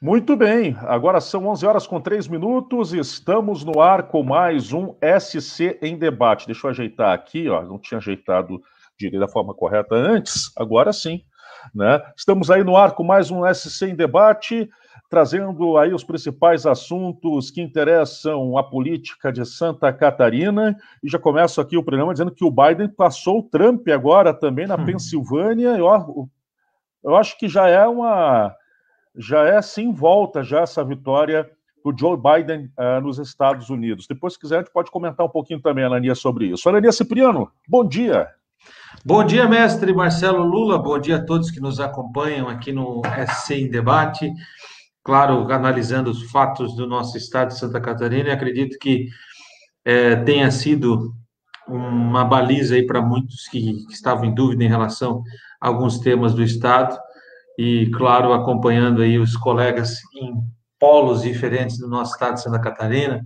Muito bem, agora são 11 horas com 3 minutos, estamos no ar com mais um SC em debate. Deixa eu ajeitar aqui, ó, não tinha ajeitado direito da forma correta antes, agora sim. Né? Estamos aí no ar com mais um SC em debate, trazendo aí os principais assuntos que interessam a política de Santa Catarina. E já começo aqui o programa dizendo que o Biden passou o Trump agora também na hum. Pensilvânia. Eu, eu acho que já é uma já é sim volta já essa vitória do Joe Biden uh, nos Estados Unidos. Depois, se quiser, a gente pode comentar um pouquinho também, Anania, sobre isso. Anania Cipriano, bom dia. Bom dia, mestre Marcelo Lula. Bom dia a todos que nos acompanham aqui no SC em Debate. Claro, analisando os fatos do nosso estado de Santa Catarina, acredito que é, tenha sido uma baliza aí para muitos que, que estavam em dúvida em relação a alguns temas do estado e, claro, acompanhando aí os colegas em polos diferentes do nosso estado de Santa Catarina,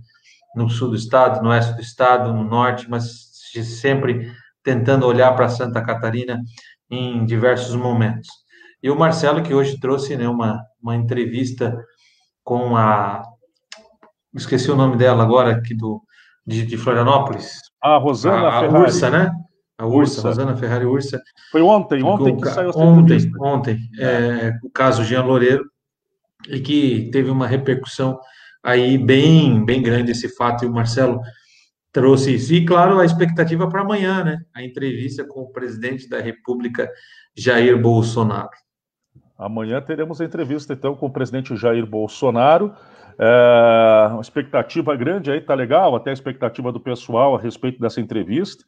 no sul do estado, no oeste do estado, no norte, mas sempre tentando olhar para Santa Catarina em diversos momentos. E o Marcelo, que hoje trouxe né, uma, uma entrevista com a. Esqueci o nome dela agora, aqui do, de, de Florianópolis. A Rosana a, a Ursa, né? A Ursa, Ursa, Rosana Ferrari Ursa. Foi ontem, ontem que, que saiu essa Ontem, entrevista. ontem, é, o caso Jean Loureiro, e que teve uma repercussão aí bem, bem grande esse fato, e o Marcelo trouxe isso. E, claro, a expectativa para amanhã, né? A entrevista com o presidente da República, Jair Bolsonaro. Amanhã teremos a entrevista, então, com o presidente Jair Bolsonaro. É, uma expectativa grande aí, tá legal, até a expectativa do pessoal a respeito dessa entrevista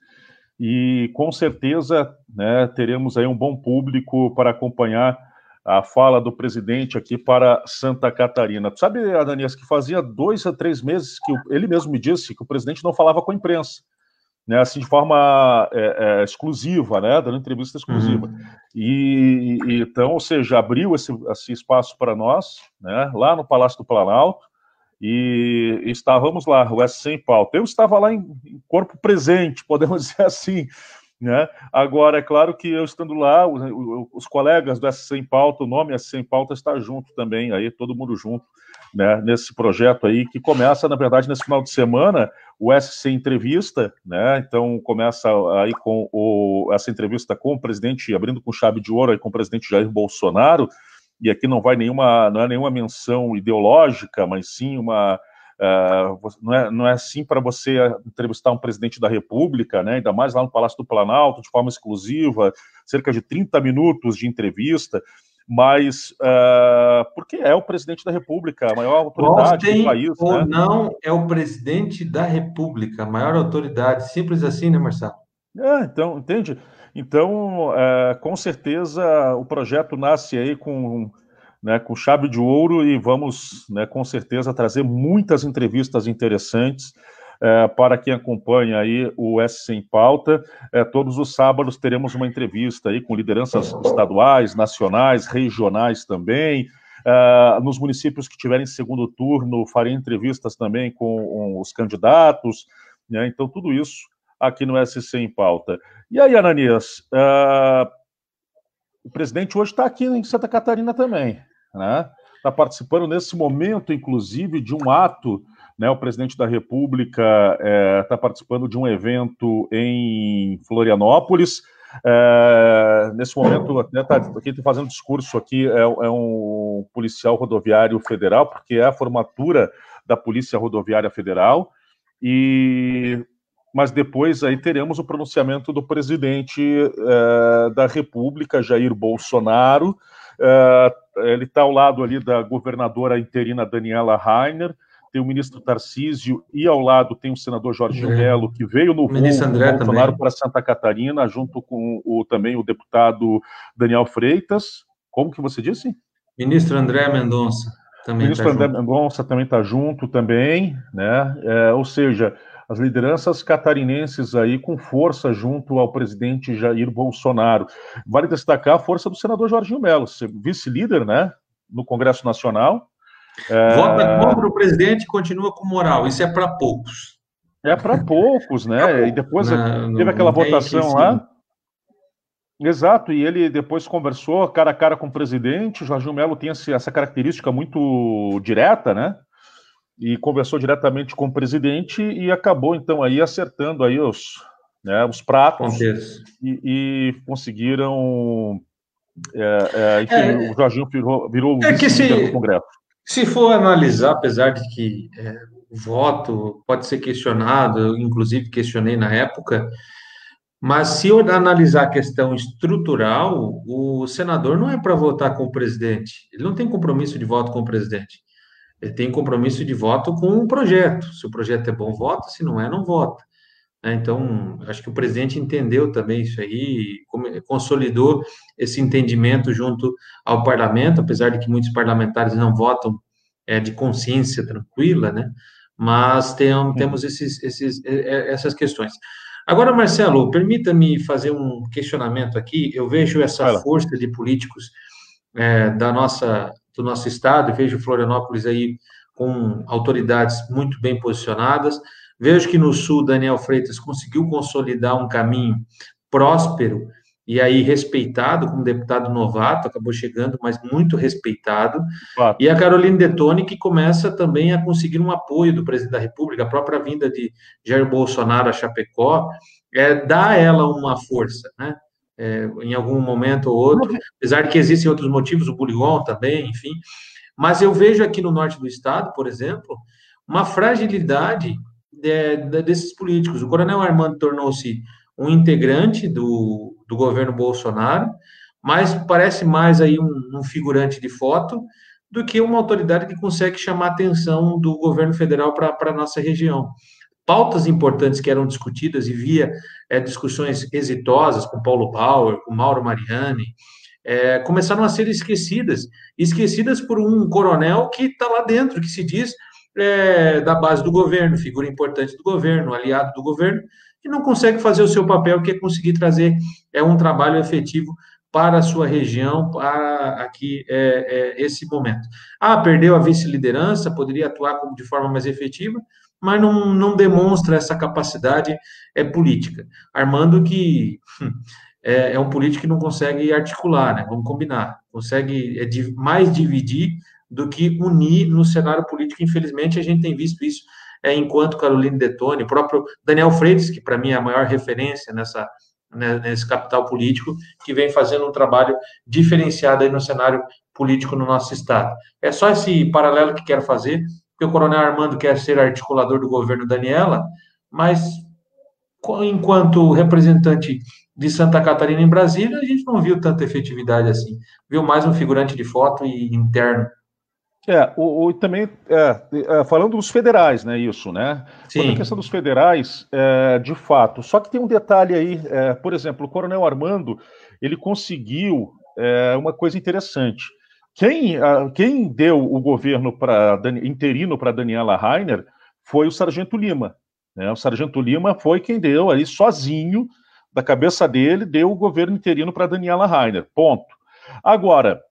e com certeza né, teremos aí um bom público para acompanhar a fala do presidente aqui para Santa Catarina. Tu sabe, Adanias, que fazia dois a três meses que ele mesmo me disse que o presidente não falava com a imprensa, né, assim, de forma é, é, exclusiva, né, dando entrevista exclusiva. Uhum. E, e, então, ou seja, abriu esse, esse espaço para nós, né, lá no Palácio do Planalto, e estávamos lá, o S sem pauta. Eu estava lá em, corpo presente, podemos dizer assim, né? Agora, é claro que eu estando lá, os, os colegas do S Sem Pauta, o nome S Sem Pauta está junto também, aí todo mundo junto, né? Nesse projeto aí que começa, na verdade, nesse final de semana, o SC Entrevista, né? Então começa aí com o, essa entrevista com o presidente, abrindo com chave de ouro aí com o presidente Jair Bolsonaro, e aqui não vai nenhuma, não é nenhuma menção ideológica, mas sim uma Uh, não, é, não é assim para você entrevistar um presidente da República, né, ainda mais lá no Palácio do Planalto, de forma exclusiva, cerca de 30 minutos de entrevista, mas uh, porque é o presidente da República, a maior autoridade Gostem do país. Ou né? não, é o presidente da República, a maior autoridade, simples assim, né, Marcelo? É, então, entende? Então, é, com certeza, o projeto nasce aí com, né, com chave de ouro e vamos, né, com certeza, trazer muitas entrevistas interessantes é, para quem acompanha aí o S em Pauta. É, todos os sábados teremos uma entrevista aí com lideranças estaduais, nacionais, regionais também. É, nos municípios que tiverem segundo turno, farei entrevistas também com, com os candidatos. Né, então, tudo isso aqui no SC em Pauta. E aí, Ananias, uh, o presidente hoje está aqui em Santa Catarina também, né? Está participando nesse momento, inclusive, de um ato, né? O presidente da República está eh, participando de um evento em Florianópolis. É, nesse momento, até tá, está fazendo discurso aqui é, é, um policial rodoviário federal, porque é a formatura da Polícia Rodoviária Federal. E mas depois aí teremos o pronunciamento do presidente eh, da República, Jair Bolsonaro. Eh, ele está ao lado ali da governadora interina Daniela Rainer, tem o ministro Tarcísio e ao lado tem o senador Jorge é. Melo, que veio no ministro voo André Bolsonaro para Santa Catarina, junto com o, também o deputado Daniel Freitas. Como que você disse? Ministro André Mendonça também. Ministro tá André junto. Mendonça também está junto também, né? É, ou seja, as lideranças catarinenses aí com força junto ao presidente Jair Bolsonaro. Vale destacar a força do senador Jorginho Melo, vice-líder, né, no Congresso Nacional. É... Vota contra o presidente e continua com moral. Isso é para poucos. É para poucos, né? E depois não, teve aquela votação lá. Exato, e ele depois conversou cara a cara com o presidente. O Jorginho Melo tem essa característica muito direta, né? E conversou diretamente com o presidente e acabou então aí acertando aí os, né, os pratos e, e, conseguiram. É, é, enfim, é, o Jorginho virou, virou é que se, do Congresso. Se for analisar, apesar de que é, o voto pode ser questionado, eu inclusive questionei na época, mas se eu analisar a questão estrutural, o senador não é para votar com o presidente. Ele não tem compromisso de voto com o presidente. Ele tem compromisso de voto com o projeto. Se o projeto é bom, vota. Se não é, não vota. Né? Então, acho que o presidente entendeu também isso aí, consolidou esse entendimento junto ao parlamento, apesar de que muitos parlamentares não votam é, de consciência tranquila, né? Mas tem, temos esses, esses, essas questões. Agora, Marcelo, permita-me fazer um questionamento aqui. Eu vejo essa força de políticos é, da nossa, do nosso estado, vejo Florianópolis aí com autoridades muito bem posicionadas. Vejo que no sul, Daniel Freitas conseguiu consolidar um caminho próspero e aí respeitado como deputado novato, acabou chegando, mas muito respeitado. Claro. E a Carolina Detoni, que começa também a conseguir um apoio do presidente da República, a própria vinda de Jair Bolsonaro a Chapecó, é, dá a ela uma força, né? É, em algum momento ou outro, apesar de que existem outros motivos, o Buligon também, enfim. Mas eu vejo aqui no norte do estado, por exemplo, uma fragilidade é, desses políticos. O coronel Armando tornou-se um integrante do, do governo Bolsonaro, mas parece mais aí um, um, figurante de foto do que uma autoridade que consegue chamar a atenção do governo federal para a nossa região. Pautas importantes que eram discutidas e via é, discussões exitosas com Paulo Bauer, com Mauro Mariani, é, começaram a ser esquecidas, esquecidas por um coronel que está lá dentro, que se diz é, da base do governo, figura importante do governo, aliado do governo, e não consegue fazer o seu papel, que é conseguir trazer é, um trabalho efetivo para a sua região, para aqui é, esse momento. Ah, perdeu a vice-liderança, poderia atuar de forma mais efetiva, mas não, não demonstra essa capacidade é, política. Armando que hum, é, é, um político que não consegue articular, né? Vamos combinar. Consegue é, mais dividir do que unir no cenário político. Infelizmente, a gente tem visto isso é, enquanto Caroline Detone, o próprio Daniel Freitas, que para mim é a maior referência nessa, né, nesse capital político, que vem fazendo um trabalho diferenciado aí no cenário político no nosso estado. É só esse paralelo que quero fazer, porque o Coronel Armando quer ser articulador do governo Daniela, mas enquanto representante de Santa Catarina em Brasília, a gente não viu tanta efetividade assim. Viu mais um figurante de foto e interno é, o, o também, é, é, falando dos federais, né, isso, né? Sim. a questão dos federais, é, de fato, só que tem um detalhe aí, é, por exemplo, o Coronel Armando, ele conseguiu é, uma coisa interessante. Quem, a, quem deu o governo para interino para Daniela Rainer foi o Sargento Lima. Né? O Sargento Lima foi quem deu ali sozinho, da cabeça dele, deu o governo interino para Daniela Rainer. Ponto. Agora,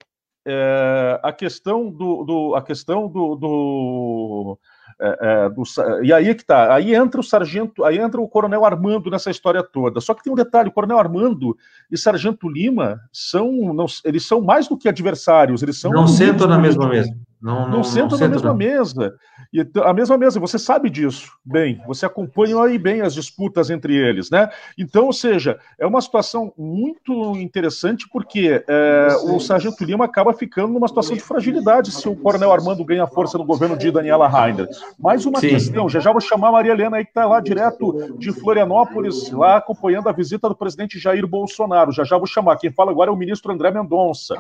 é, a questão do, do a questão do, do, é, é, do, e aí que tá, aí entra o sargento, aí entra o coronel Armando nessa história toda. Só que tem um detalhe, o coronel Armando e sargento Lima são, não, eles são mais do que adversários, eles são não sentam na mesma mesa. Não, não, não sentam na mesma não. mesa. E a mesma mesa, você sabe disso bem, você acompanha aí bem as disputas entre eles, né? Então, ou seja, é uma situação muito interessante porque é, o Sargento Lima acaba ficando numa situação de fragilidade se o Coronel Armando ganha força no governo de Daniela Rainer. Mais uma Sim. questão, já já vou chamar a Maria Helena aí que está lá direto de Florianópolis, lá acompanhando a visita do presidente Jair Bolsonaro. Já já vou chamar. Quem fala agora é o ministro André Mendonça.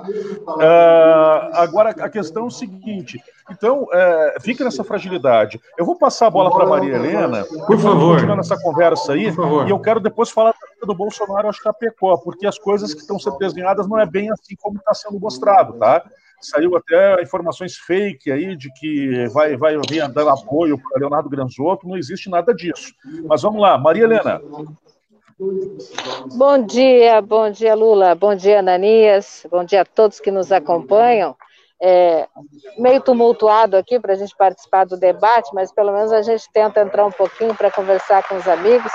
É, agora, a questão é o seguinte seguinte. Então, é, fica nessa fragilidade. Eu vou passar a bola para Maria Helena, por favor, continuando essa conversa aí, e eu quero depois falar do Bolsonaro a Chapecó, porque as coisas que estão sendo desenhadas não é bem assim como está sendo mostrado, tá? Saiu até informações fake aí de que vai, vai vir dando apoio para Leonardo Granzotto, não existe nada disso. Mas vamos lá, Maria Helena. Bom dia, bom dia, Lula, bom dia, Ananias, bom dia a todos que nos acompanham é, meio tumultuado aqui para a gente participar do debate, mas pelo menos a gente tenta entrar um pouquinho para conversar com os amigos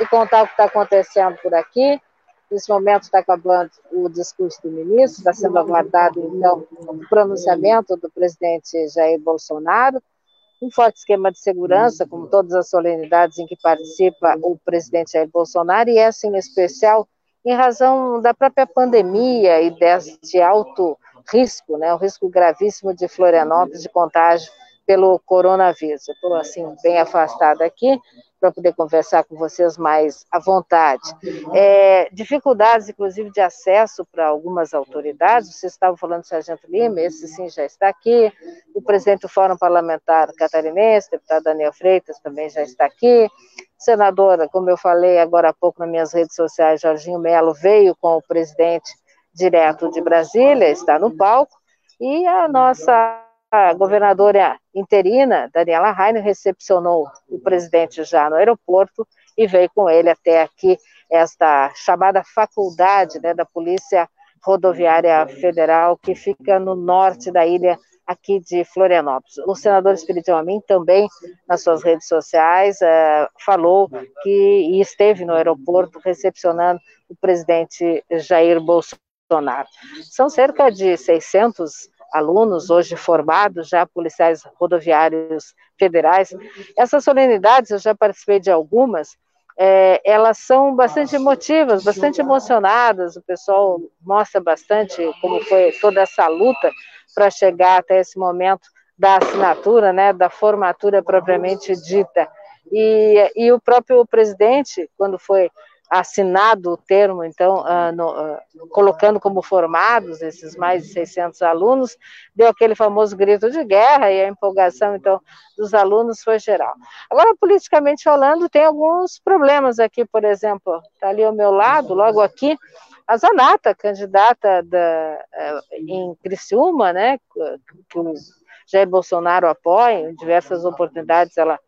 e contar o que está acontecendo por aqui. Nesse momento está acabando o discurso do ministro, está sendo aguardado, então, o pronunciamento do presidente Jair Bolsonaro. Um forte esquema de segurança, como todas as solenidades em que participa o presidente Jair Bolsonaro, e essa em especial em razão da própria pandemia e deste alto risco, né, o risco gravíssimo de Florianópolis de contágio pelo coronavírus. Eu estou, assim, bem afastada aqui para poder conversar com vocês mais à vontade. É, dificuldades, inclusive, de acesso para algumas autoridades. Vocês estavam falando do Sargento Lima, esse sim já está aqui. O presidente do Fórum Parlamentar catarinense, deputado Daniel Freitas, também já está aqui. Senadora, como eu falei agora há pouco nas minhas redes sociais, Jorginho Melo veio com o presidente direto de Brasília, está no palco. E a nossa governadora interina, Daniela Rainer, recepcionou o presidente já no aeroporto e veio com ele até aqui esta chamada faculdade né, da Polícia Rodoviária Federal, que fica no norte da ilha aqui de Florianópolis. O senador Espírito Amin também, nas suas redes sociais, uh, falou que esteve no aeroporto recepcionando o presidente Jair Bolsonaro. São cerca de 600 alunos hoje formados, já policiais rodoviários federais. Essas solenidades, eu já participei de algumas, é, elas são bastante emotivas, bastante emocionadas, o pessoal mostra bastante como foi toda essa luta para chegar até esse momento da assinatura, né, da formatura propriamente dita. E, e o próprio presidente, quando foi assinado o termo, então, uh, no, uh, colocando como formados esses mais de 600 alunos, deu aquele famoso grito de guerra e a empolgação, então, dos alunos foi geral. Agora, politicamente falando, tem alguns problemas aqui, por exemplo, está ali ao meu lado, logo aqui, a Zanata, candidata da, uh, em Criciúma, né, que o Jair Bolsonaro apoia, em diversas oportunidades ela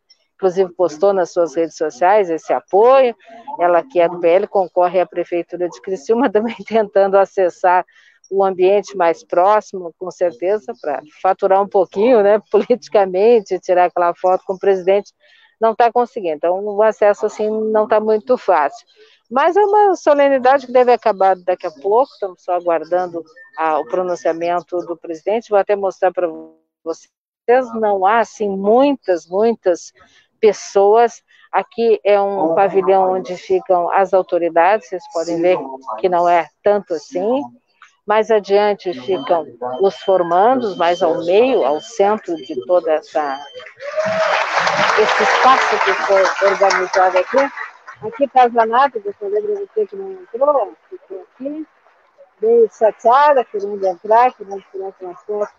inclusive postou nas suas redes sociais esse apoio. Ela, que é do PL, concorre à Prefeitura de Criciúma, também tentando acessar o ambiente mais próximo, com certeza, para faturar um pouquinho, né, politicamente, tirar aquela foto com o presidente, não está conseguindo. Então, o acesso, assim, não está muito fácil. Mas é uma solenidade que deve acabar daqui a pouco, estamos só aguardando a, o pronunciamento do presidente, vou até mostrar para vocês, não há, assim, muitas, muitas pessoas. Aqui é um pavilhão onde ficam as autoridades, vocês podem ver que não é tanto assim. Mais adiante ficam os formandos, mais ao meio, ao centro de toda essa esse espaço que foi organizado aqui. Aqui está a Zanata, falei para você que não entrou, ficou aqui, meio chateada, querendo entrar, querendo tirar foto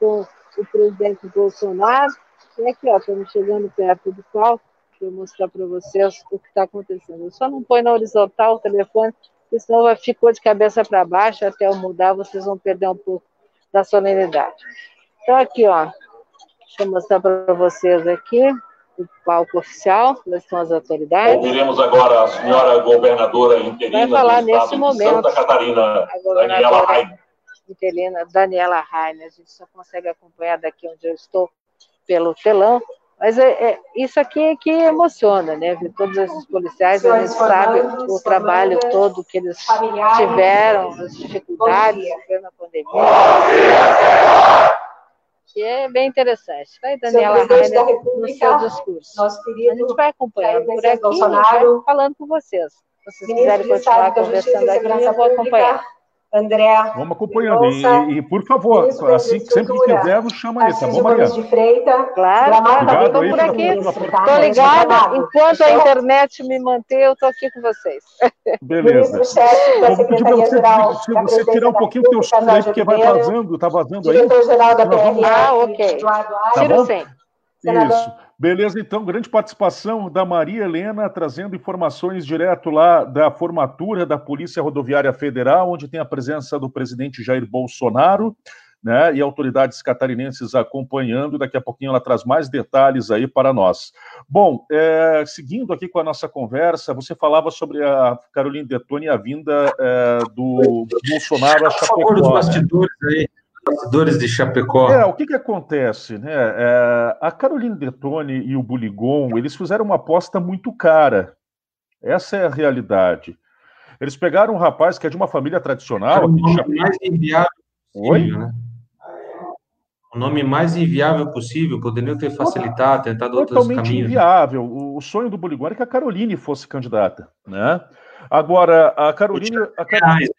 com o presidente Bolsonaro. E aqui, ó, estamos chegando perto do palco para mostrar para vocês o que está acontecendo. Eu só não põe na horizontal o telefone, porque senão ficou de cabeça para baixo, até eu mudar, vocês vão perder um pouco da solenidade. Então, aqui, ó, deixa eu mostrar para vocês aqui o palco oficial, onde estão as autoridades. Ouviremos agora a senhora governadora interina Vai falar nesse momento, Santa Catarina, Daniela Rainer. Interina Daniela Rainer. A gente só consegue acompanhar daqui onde eu estou pelo telão, mas é, é, isso aqui é que emociona, né? Ver todos esses policiais, a gente sabe o trabalho todo que eles tiveram, as dificuldades na pandemia. Que é bem interessante. Vai, Daniela Rainer, no seu discurso. A gente vai acompanhando por aqui vai falando com vocês. Se vocês quiserem continuar conversando aqui, eu vou acompanhar. André. Vamos acompanhando. E, e, por favor, assim, sempre que quiser, nos chama aí, tá bom, Maria? De Freita, claro, obrigado aí por aqui. Estou ligada. Enquanto a internet me manter, eu estou aqui com vocês. Beleza. Vou pedir para você, você tirar um pouquinho o teu som aí, porque vai vazando, está vazando aí. Diretor-geral da PRF, Ah, ok. Tiro sim. Isso. Beleza, então, grande participação da Maria Helena, trazendo informações direto lá da formatura da Polícia Rodoviária Federal, onde tem a presença do presidente Jair Bolsonaro, né, e autoridades catarinenses acompanhando. Daqui a pouquinho ela traz mais detalhes aí para nós. Bom, é, seguindo aqui com a nossa conversa, você falava sobre a Carolina Detone e a vinda é, do Bolsonaro a Chapecó. Por favor, os bastidores aí bastidores de Chapecó. É, o que, que acontece, né? É, a Caroline Detone e o Buligon, eles fizeram uma aposta muito cara. Essa é a realidade. Eles pegaram um rapaz que é de uma família tradicional. É o nome mais inviável possível, né? O nome mais inviável possível, poderiam ter facilitado, tentado outros caminhos. Totalmente né? inviável. O sonho do Bolívar é que a Caroline fosse candidata, né? Agora, a Caroline... A Caroline...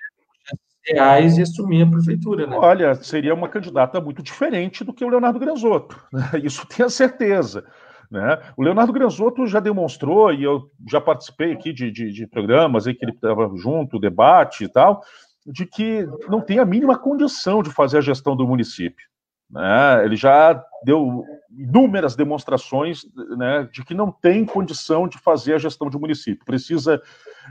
reais e assumir a prefeitura, né? Olha, seria uma candidata muito diferente do que o Leonardo Granzotto, né? isso tenho certeza. Né? O Leonardo Granzotto já demonstrou, e eu já participei aqui de, de, de programas aí que ele estava junto, debate e tal, de que não tem a mínima condição de fazer a gestão do município. Né? Ele já deu inúmeras demonstrações né, de que não tem condição de fazer a gestão de município. Precisa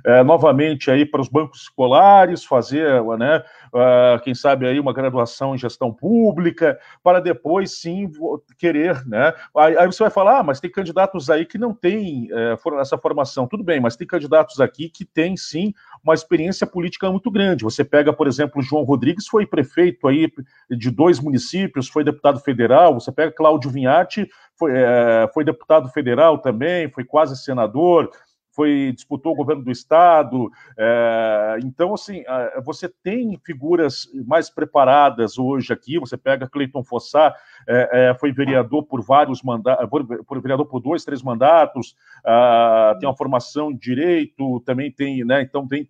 é, novamente aí para os bancos escolares fazer, né, uh, quem sabe aí uma graduação em gestão pública, para depois sim querer, né? Aí, aí você vai falar, ah, mas tem candidatos aí que não têm é, essa formação. Tudo bem, mas tem candidatos aqui que têm sim uma experiência política muito grande. Você pega, por exemplo, João Rodrigues, foi prefeito aí de dois municípios, foi deputado federal. Você pega Cláudio Vinhati, foi, é, foi deputado federal também, foi quase senador foi disputou o governo do estado. É, então, assim, você tem figuras mais preparadas hoje aqui. Você pega Cleiton Fossá, é, é, foi vereador por vários mandatos, por, vereador por dois, três mandatos. Ah, tem uma formação de direito, também tem, né? Então tem,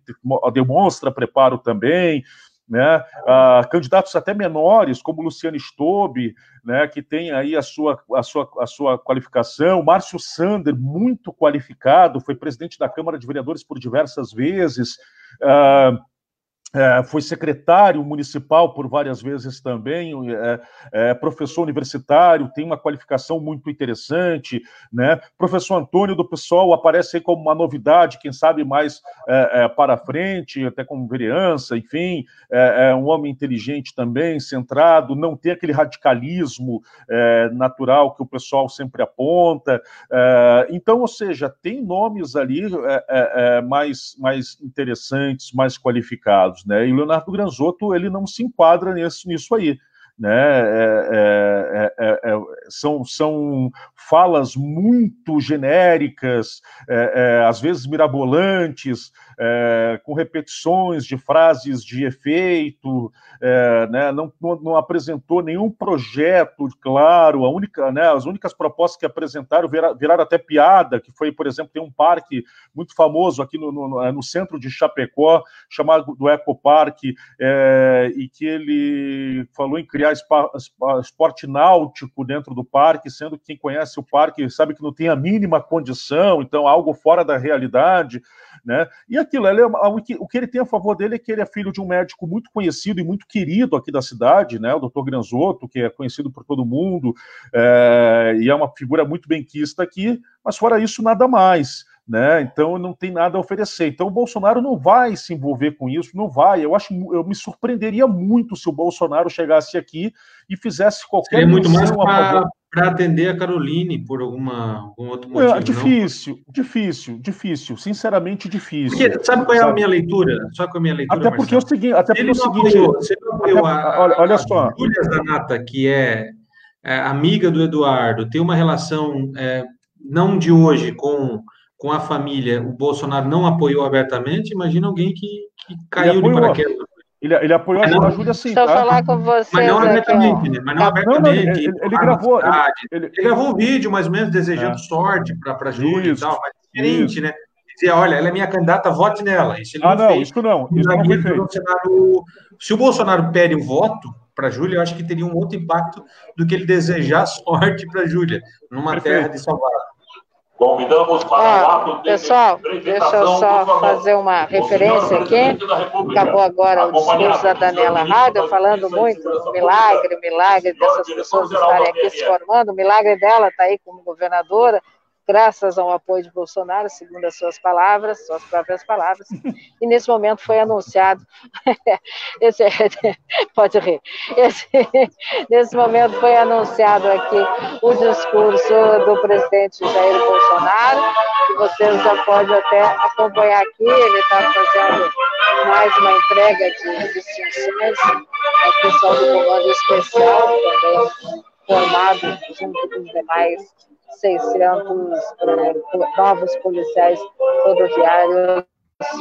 demonstra preparo também né? Ah, candidatos até menores, como Luciano Stobe, né, que tem aí a sua, a, sua, a sua qualificação, Márcio Sander, muito qualificado, foi presidente da Câmara de Vereadores por diversas vezes. Ah, é, foi secretário municipal por várias vezes também, é, é, professor universitário, tem uma qualificação muito interessante, né? Professor Antônio do PSOL aparece aí como uma novidade, quem sabe mais é, é, para frente, até como vereança, enfim, é, é, um homem inteligente também, centrado, não tem aquele radicalismo natural que o pessoal sempre aponta. então, ou seja, tem nomes ali mais, mais interessantes, mais qualificados né? E Leonardo Granzotto ele não se enquadra nesse, nisso aí. Né? É, é, é, é são, são falas muito genéricas, é, é, às vezes mirabolantes, é, com repetições de frases de efeito, é, né, não, não, apresentou nenhum projeto claro, a única, né, as únicas propostas que apresentaram viraram, viraram, até piada, que foi, por exemplo, tem um parque muito famoso aqui no, no, no centro de Chapecó, chamado do Ecoparque, é, e que ele falou em criar esporte náutico dentro do parque, sendo que quem conhece o parque sabe que não tem a mínima condição, então algo fora da realidade, né? E aquilo, é, o, que, ele tem a favor dele é que ele é filho de um médico muito conhecido e muito querido aqui da cidade, né? O doutor Granzotto, que é conhecido por todo mundo, é, e é uma figura muito bem quista aqui, mas fora isso, nada mais. Né? Então não tem nada a oferecer. Então o Bolsonaro não vai se envolver com isso, não vai. Eu acho, eu me surpreenderia muito se o Bolsonaro chegasse aqui e fizesse qualquer Seria muito mais para atender a Caroline por alguma algum outro motivo. É, difícil, não? difícil, difícil, sinceramente difícil. Porque, sabe qual é sabe? a minha leitura? Sabe qual é a minha leitura? Até porque é o seguinte, até porque é o seguinte, apoiou, você não apoiou até, a, olha, olha a só. Júlia Zanata, que é, é, amiga do Eduardo, tem uma relação é, não de hoje com com a família, o Bolsonaro não apoiou abertamente, imagina alguém que, que caiu de paraquedas. Ele, ele apoiou a, a Júlia sim. Deixa eu tá? falar com você. Mas não abertamente, né? Mas não abertamente. Não, não, ele, ele, gravou. Ele, ele, gravou um vídeo, mais ou menos, desejando é. sorte para a Júlia e tal, mas diferente, isso. né? Dizia, olha, ela é minha candidata, vote nela. Isso ah, não, fez, isso não. Isso não foi feito. Se o Bolsonaro pede o voto para a Júlia, eu acho que teria um outro impacto do que ele desejar sorte para a Júlia, numa Perfeito. terra de Salvador. Convidamos para o ato Pessoal, deixa eu só fazer uma referência aqui. Acabou agora o discurso da Daniela Rader, falando muito do milagre, milagre dessas pessoas estarem aqui se formando. O milagre dela está aí como governadora, graças ao apoio de Bolsonaro, segundo as suas palavras, suas próprias palavras, e nesse momento foi anunciado, esse, pode rir, esse, nesse momento foi anunciado aqui o discurso do presidente Jair Bolsonaro, que vocês já podem até acompanhar aqui, ele está fazendo mais uma entrega de distinções. Ao pessoal do Comando Especial, também formado junto com os demais 600 eh, novos policiais rodoviários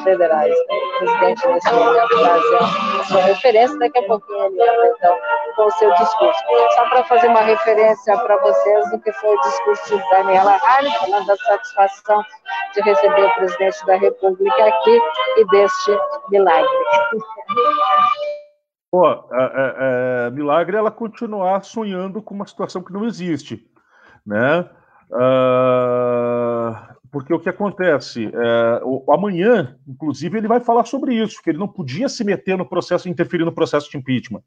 federais. O presidente, nesse momento, fazendo a sua referência, daqui a pouquinho ele entra, então, com o seu discurso. Só para fazer uma referência para vocês do que foi o discurso de Daniela Harley, falando da satisfação de receber o presidente da República aqui e deste milagre. Pô, é, é, é, milagre ela continuar sonhando com uma situação que não existe, né? Uh, porque o que acontece? É, o, amanhã, inclusive, ele vai falar sobre isso, que ele não podia se meter no processo, interferir no processo de impeachment,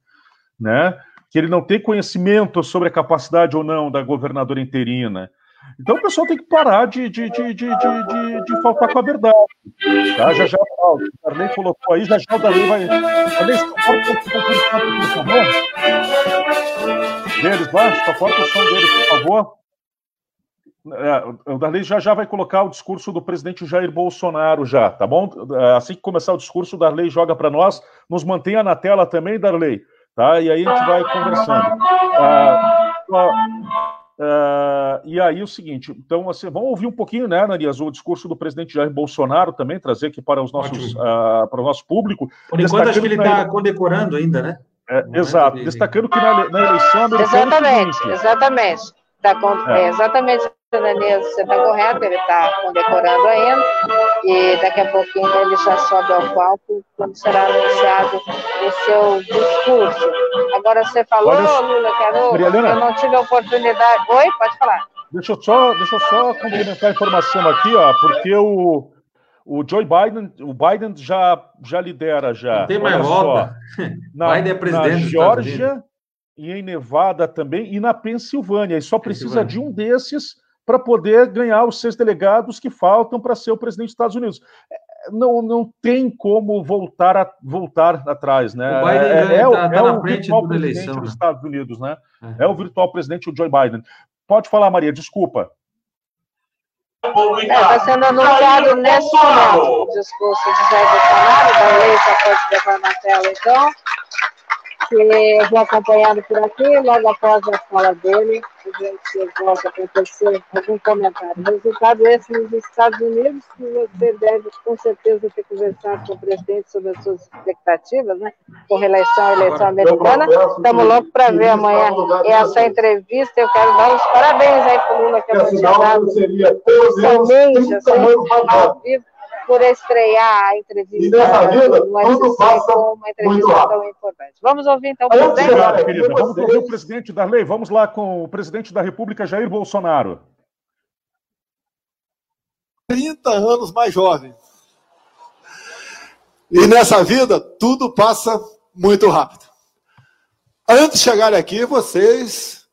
né? Que ele não tem conhecimento sobre a capacidade ou não da governadora interina. Então o pessoal tem que parar de, de, de, de, de, de faltar com a verdade. Tá? Já já o Darley colocou aí, já já o Darley vai. Darley, favor. Deles só corta o som deles, por favor. É, o Darley já já vai colocar o discurso do presidente Jair Bolsonaro já, tá bom? É, assim que começar o discurso, o Darley joga para nós, nos mantenha na tela também, Darley, tá? E aí a gente vai conversando. Ah, ah, e aí o seguinte, então assim, vamos ouvir um pouquinho, né, Narias, o discurso do presidente Jair Bolsonaro também, trazer aqui para os nossos, uh, para o nosso público. Por enquanto acho que ele está condecorando ainda, né? É, exato, destacando que na, na eleição americana... Exatamente, exatamente. Tá com, é. é exatamente Danilo, você está correto, ele está condecorando ainda, e daqui a pouquinho ele já sobe ao palco quando será anunciado o seu discurso. Agora você falou, Olha, Lula, quero, eu não tive a oportunidade. Oi, pode falar. Deixa eu só, deixa eu só complementar a informação aqui, ó, porque o, o Joe Biden, o Biden já, já lidera já. Não tem mais volta. Na, Biden é presidente. Na Geórgia e em Nevada também, e na Pensilvânia. E só precisa de um desses para poder ganhar os seis delegados que faltam para ser o presidente dos Estados Unidos. É, não, não tem como voltar, a, voltar atrás, né? O Biden é, é, é, tá, tá é o virtual presidente eleição, dos né? Estados Unidos, né? É. é. o virtual presidente, o Joe Biden. Pode falar, Maria, desculpa. Está é, sendo anunciado nesse momento o discurso de Jair Bolsonaro, da lei já pode levar na tela, então que eu vou acompanhando por aqui, logo após a fala dele, a gente volta para tecer algum comentário. Resultado esse nos Estados Unidos, que você deve com certeza ter conversado com o presidente sobre as suas expectativas, né? Com relação à eleição americana. Estamos loucos para ver amanhã essa entrevista. Eu quero dar os parabéns aí para o Lula que é dado. Somente, assim, ao vivo por estrear a entrevista e nessa vida, tudo passa uma entrevista tão importante. Vamos ouvir então o presidente. Lá, querida, vamos ouvir o presidente Darley. Vamos lá com o presidente da República, Jair Bolsonaro. 30 anos mais jovem. E nessa vida, tudo passa muito rápido. Antes de chegar aqui, vocês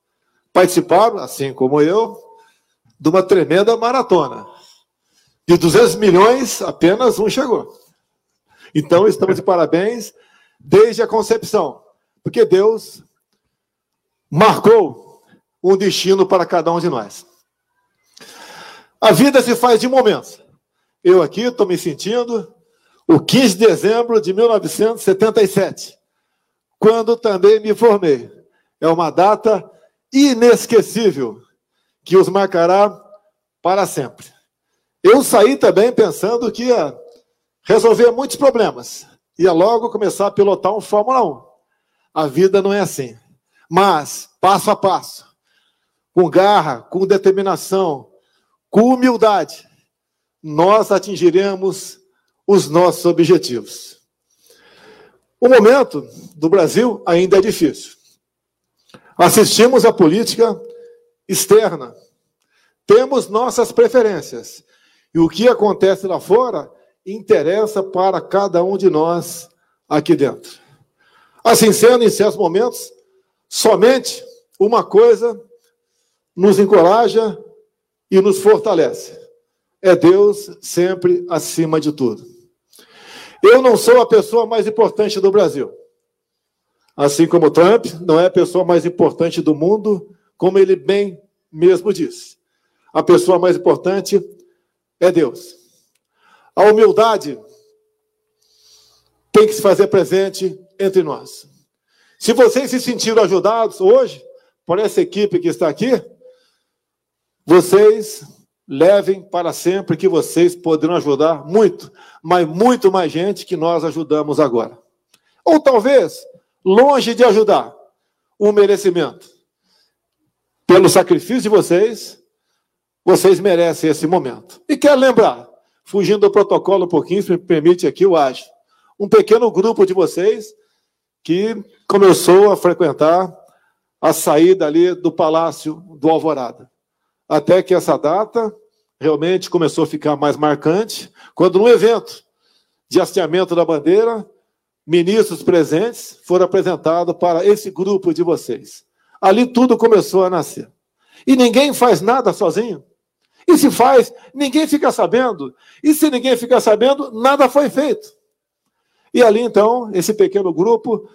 participaram, assim como eu, de uma tremenda maratona. De 200 milhões, apenas um chegou. Então, estamos de parabéns desde a concepção, porque Deus marcou um destino para cada um de nós. A vida se faz de momentos. Eu aqui estou me sentindo o 15 de dezembro de 1977, quando também me formei. É uma data inesquecível que os marcará para sempre. Eu saí também pensando que ia resolver muitos problemas. Ia logo começar a pilotar um Fórmula 1. A vida não é assim. Mas, passo a passo, com garra, com determinação, com humildade, nós atingiremos os nossos objetivos. O momento do Brasil ainda é difícil. Assistimos à política externa. Temos nossas preferências. E o que acontece lá fora interessa para cada um de nós aqui dentro. Assim sendo, em certos momentos, somente uma coisa nos encoraja e nos fortalece: é Deus sempre acima de tudo. Eu não sou a pessoa mais importante do Brasil. Assim como Trump não é a pessoa mais importante do mundo, como ele bem mesmo disse. A pessoa mais importante é Deus. A humildade tem que se fazer presente entre nós. Se vocês se sentiram ajudados hoje por essa equipe que está aqui, vocês levem para sempre que vocês poderão ajudar muito, mas muito mais gente que nós ajudamos agora. Ou talvez, longe de ajudar, o merecimento. Pelo sacrifício de vocês, vocês merecem esse momento. E quero lembrar, fugindo do protocolo um pouquinho, se me permite aqui o acho, um pequeno grupo de vocês que começou a frequentar a saída ali do Palácio do Alvorada. Até que essa data realmente começou a ficar mais marcante, quando no evento de hasteamento da bandeira, ministros presentes foram apresentados para esse grupo de vocês. Ali tudo começou a nascer. E ninguém faz nada sozinho. E se faz, ninguém fica sabendo. E se ninguém fica sabendo, nada foi feito. E ali então, esse pequeno grupo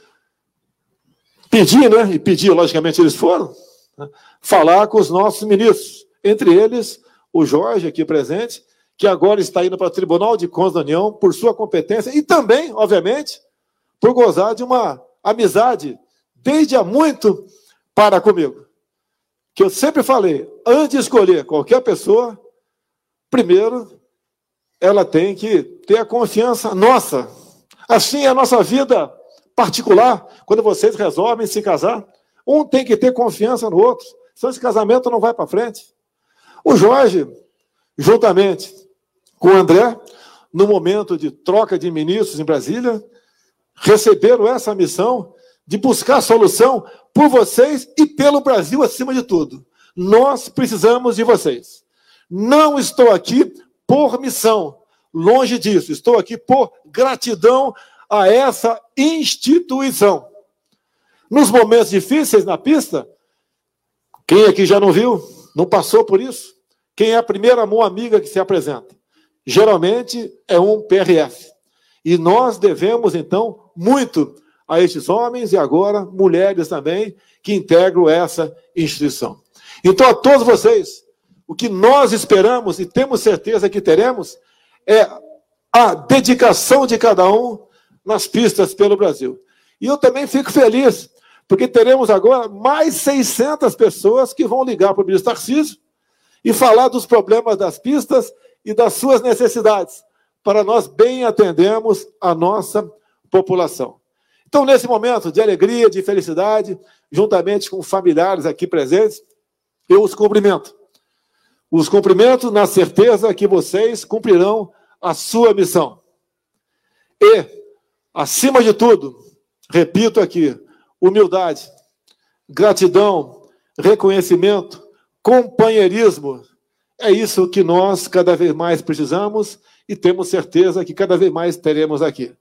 pediu, né? E pediu, logicamente eles foram, né? falar com os nossos ministros. Entre eles, o Jorge, aqui presente, que agora está indo para o Tribunal de Contas da União por sua competência e também, obviamente, por gozar de uma amizade desde há muito para comigo que eu sempre falei, antes de escolher qualquer pessoa, primeiro ela tem que ter a confiança nossa. Assim é a nossa vida particular, quando vocês resolvem se casar, um tem que ter confiança no outro, senão esse casamento não vai para frente. O Jorge, juntamente com o André, no momento de troca de ministros em Brasília, receberam essa missão de buscar solução por vocês e pelo Brasil acima de tudo. Nós precisamos de vocês. Não estou aqui por missão, longe disso. Estou aqui por gratidão a essa instituição. Nos momentos difíceis na pista, quem aqui já não viu, não passou por isso? Quem é a primeira mão amiga que se apresenta? Geralmente é um PRF. E nós devemos, então, muito a estes homens e agora mulheres também que integram essa instituição. Então, a todos vocês, o que nós esperamos e temos certeza que teremos é a dedicação de cada um nas pistas pelo Brasil. E eu também fico feliz, porque teremos agora mais 600 pessoas que vão ligar para o ministro Tarcísio e falar dos problemas das pistas e das suas necessidades, para nós bem atendermos a nossa população. Então, nesse momento de alegria, de felicidade, juntamente com familiares aqui presentes, eu os cumprimento. Os cumprimento na certeza que vocês cumprirão a sua missão. E, acima de tudo, repito aqui, humildade, gratidão, reconhecimento, companheirismo. É isso que nós cada vez mais precisamos e temos certeza que cada vez mais teremos aqui.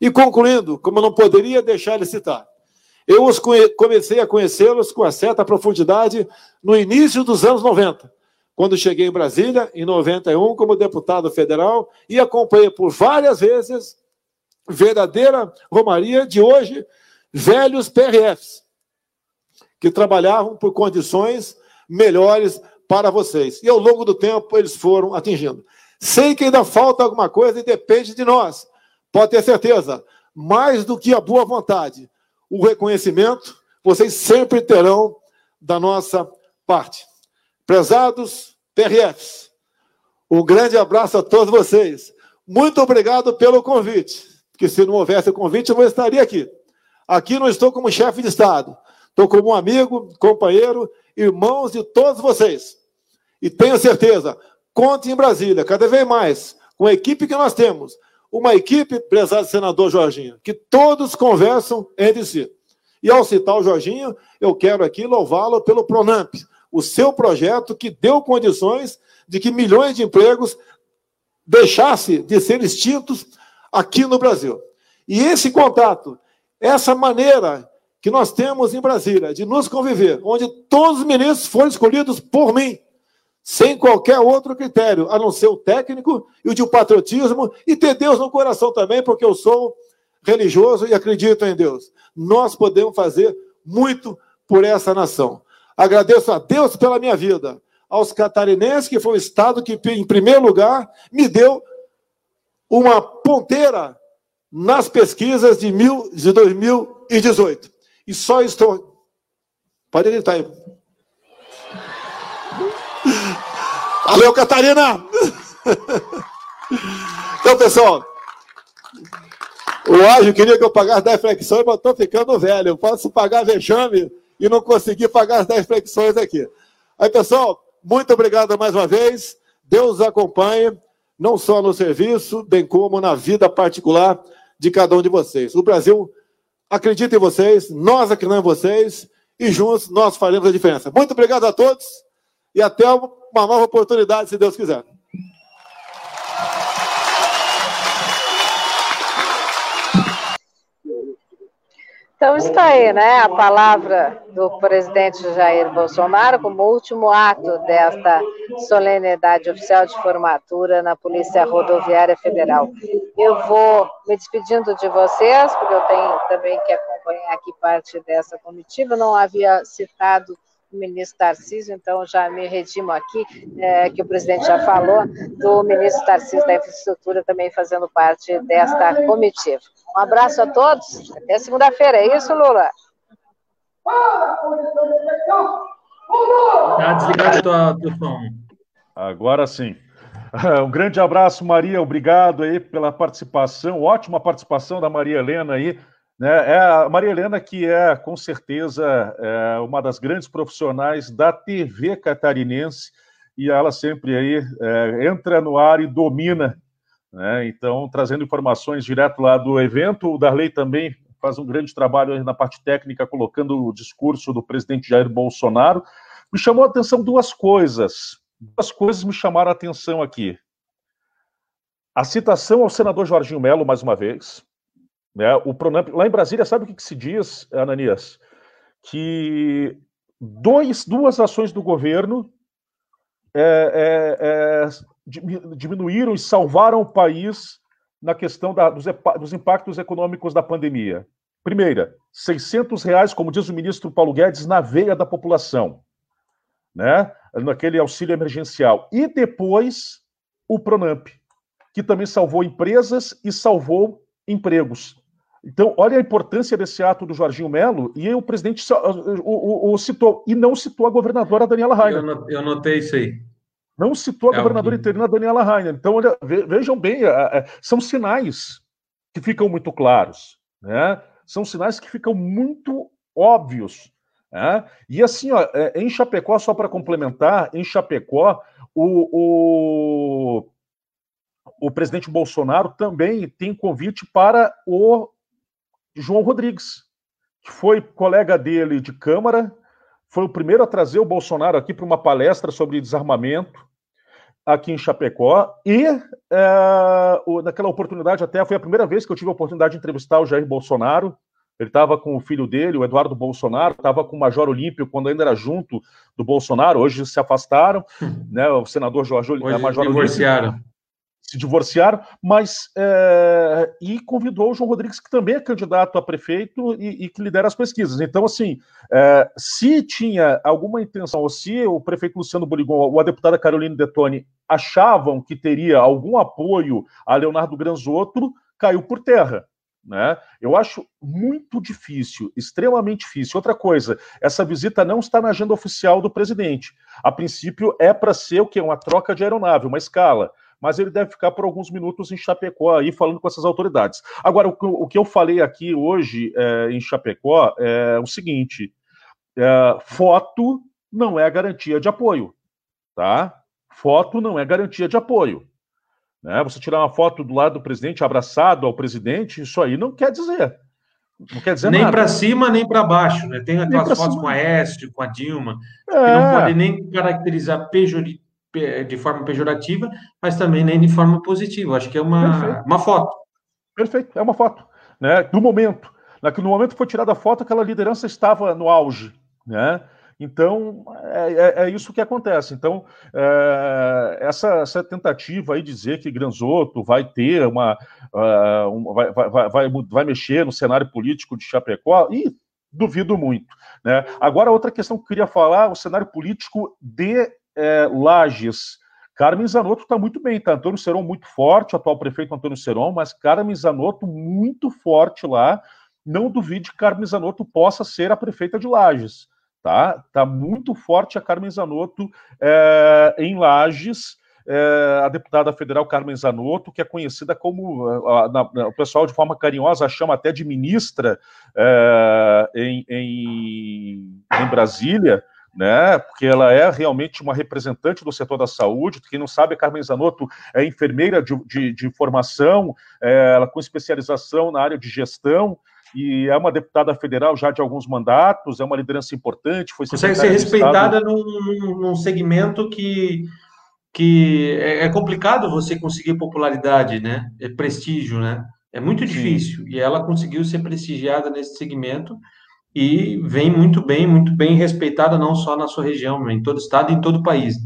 E concluindo, como eu não poderia deixar de citar, eu os comecei a conhecê-los com a certa profundidade no início dos anos 90, quando cheguei em Brasília, em 91, como deputado federal, e acompanhei por várias vezes verdadeira romaria de hoje, velhos PRFs, que trabalhavam por condições melhores para vocês. E ao longo do tempo eles foram atingindo. Sei que ainda falta alguma coisa e depende de nós Pode ter certeza, mais do que a boa vontade, o reconhecimento, vocês sempre terão da nossa parte. Prezados PRFs, um grande abraço a todos vocês. Muito obrigado pelo convite, porque se não houvesse o convite, eu não estaria aqui. Aqui não estou como chefe de Estado, estou como um amigo, companheiro, irmãos de todos vocês. E tenho certeza, conte em Brasília, cada vez mais, com a equipe que nós temos, uma equipe, prezado senador Jorginho, que todos conversam entre si. E ao citar o Jorginho, eu quero aqui louvá-lo pelo Pronamp, o seu projeto que deu condições de que milhões de empregos deixassem de ser extintos aqui no Brasil. E esse contato, essa maneira que nós temos em Brasília de nos conviver, onde todos os ministros foram escolhidos por mim, sem qualquer outro critério, a não ser o técnico e o de patriotismo e ter Deus no coração também, porque eu sou religioso e acredito em Deus. Nós podemos fazer muito por essa nação. Agradeço a Deus pela minha vida, aos catarinenses, que foi o Estado que, em primeiro lugar, me deu uma ponteira nas pesquisas de, mil, de 2018. E só estou. Pode gritar aí. Valeu, Catarina! então, pessoal, o Ágio queria que eu pagasse 10 flexões, mas estou ficando velho. Eu posso pagar vexame e não consegui pagar as 10 flexões aqui. Aí, pessoal, muito obrigado mais uma vez. Deus acompanhe, não só no serviço, bem como na vida particular de cada um de vocês. O Brasil acredita em vocês, nós acreditamos em vocês e juntos nós faremos a diferença. Muito obrigado a todos e até uma nova oportunidade, se Deus quiser. Então está aí, né, a palavra do presidente Jair Bolsonaro como último ato desta solenidade oficial de formatura na Polícia Rodoviária Federal. Eu vou me despedindo de vocês, porque eu tenho também que acompanhar aqui parte dessa comitiva, não havia citado ministro Tarcísio, então já me redimo aqui, é, que o presidente já falou, do ministro Tarcísio da Infraestrutura também fazendo parte desta comitiva. Um abraço a todos, até segunda-feira, é isso, Lula? Tá desligado tua, teu som. Agora sim. Um grande abraço, Maria. Obrigado aí pela participação. Ótima participação da Maria Helena aí. Né? É a Maria Helena, que é, com certeza, é uma das grandes profissionais da TV catarinense, e ela sempre aí é, entra no ar e domina. Né? Então, trazendo informações direto lá do evento. O Darley também faz um grande trabalho na parte técnica, colocando o discurso do presidente Jair Bolsonaro. Me chamou a atenção duas coisas. Duas coisas me chamaram a atenção aqui. A citação ao senador Jorginho Melo, mais uma vez, né? O Pronamp, lá em Brasília, sabe o que, que se diz, Ananias? Que dois, duas ações do governo é, é, é, diminuíram e salvaram o país na questão da, dos, dos, impactos econômicos da pandemia. Primeira, 600 reais, como diz o ministro Paulo Guedes, na veia da população, né? naquele auxílio emergencial. E depois, o Pronamp, que também salvou empresas e salvou empregos. Então, olha a importância desse ato do Jorginho Melo, e o presidente o, o, o citou, e não citou a governadora Daniela Rainer. Eu, notei isso aí. Não citou a é governadora alguém. interina Daniela Rainer. Então, olha, vejam bem, são sinais que ficam muito claros, né? São sinais que ficam muito óbvios. Né? E assim, ó, é, em Chapecó, só para complementar, em Chapecó, o, o, o presidente Bolsonaro também tem convite para o João Rodrigues, que foi colega dele de Câmara, foi o primeiro a trazer o Bolsonaro aqui para uma palestra sobre desarmamento aqui em Chapecó, e é, naquela oportunidade até foi a primeira vez que eu tive a oportunidade de entrevistar o Jair Bolsonaro, ele estava com o filho dele, o Eduardo Bolsonaro, estava com o Major Olímpio quando ainda era junto do Bolsonaro, hoje se afastaram, né, o senador Jorge hoje é, Major divorciaram. Olímpio se divorciaram, mas é, e convidou o João Rodrigues, que também é candidato a prefeito e, e que lidera as pesquisas. Então, assim, é, se tinha alguma intenção, ou se o prefeito Luciano Boligon ou a deputada Caroline Detoni achavam que teria algum apoio a Leonardo Granzotto, caiu por terra. Né? Eu acho muito difícil, extremamente difícil. Outra coisa, essa visita não está na agenda oficial do presidente. A princípio é para ser o quê? Uma troca de aeronave, uma escala mas ele deve ficar por alguns minutos em Chapecó aí falando com essas autoridades. Agora, o, o que eu falei aqui hoje é, em Chapecó é o seguinte: é, foto não é garantia de apoio, tá? Foto não é garantia de apoio. Né? Você tirar uma foto do lado do presidente, abraçado ao presidente, isso aí não quer dizer. Não quer dizer nem para cima, nem para baixo. Né? Tem aquelas fotos cima. com a Esther, com a Dilma, é. que não podem nem caracterizar pejori de forma pejorativa, mas também nem de forma positiva. Acho que é uma, uma foto. Perfeito, é uma foto. Né? Do momento. No momento que foi tirada a foto, aquela liderança estava no auge. Né? Então, é, é, é, isso que acontece. Então, é, essa, essa, tentativa aí de dizer que Granzotto vai ter uma. Uh, um, vai, vai, vai, vai, mexer no cenário político de Chapecó, e duvido muito. Né? Agora, outra questão que eu queria falar: o cenário político de é, Lages. Carmen Zanotto está muito bem, tá? Antônio Seron muito forte, atual prefeito Antônio Seron, mas Carmen Zanotto muito forte lá. Não duvide que Carmen Zanotto possa ser a prefeita de Lages, tá? Tá muito forte a Carmen Zanotto é, em Lages, é, a deputada federal Carmen Zanotto, que é conhecida como, a, a, o pessoal de forma carinhosa chama até de ministra é, em, em, em, Brasília, né, porque ela é realmente uma representante do setor da saúde. Quem não sabe, a Carmen Zanotto é enfermeira de, de, de formação, é, ela com especialização na área de gestão, e é uma deputada federal já de alguns mandatos, é uma liderança importante. Foi Consegue ser respeitada num, num, segmento que que é, é, complicado você conseguir popularidade, né? É prestígio, né? É muito difícil. Sim. E ela conseguiu ser prestigiada nesse segmento e vem muito bem, muito bem respeitada não só na sua região, em todo estado e em todo o país.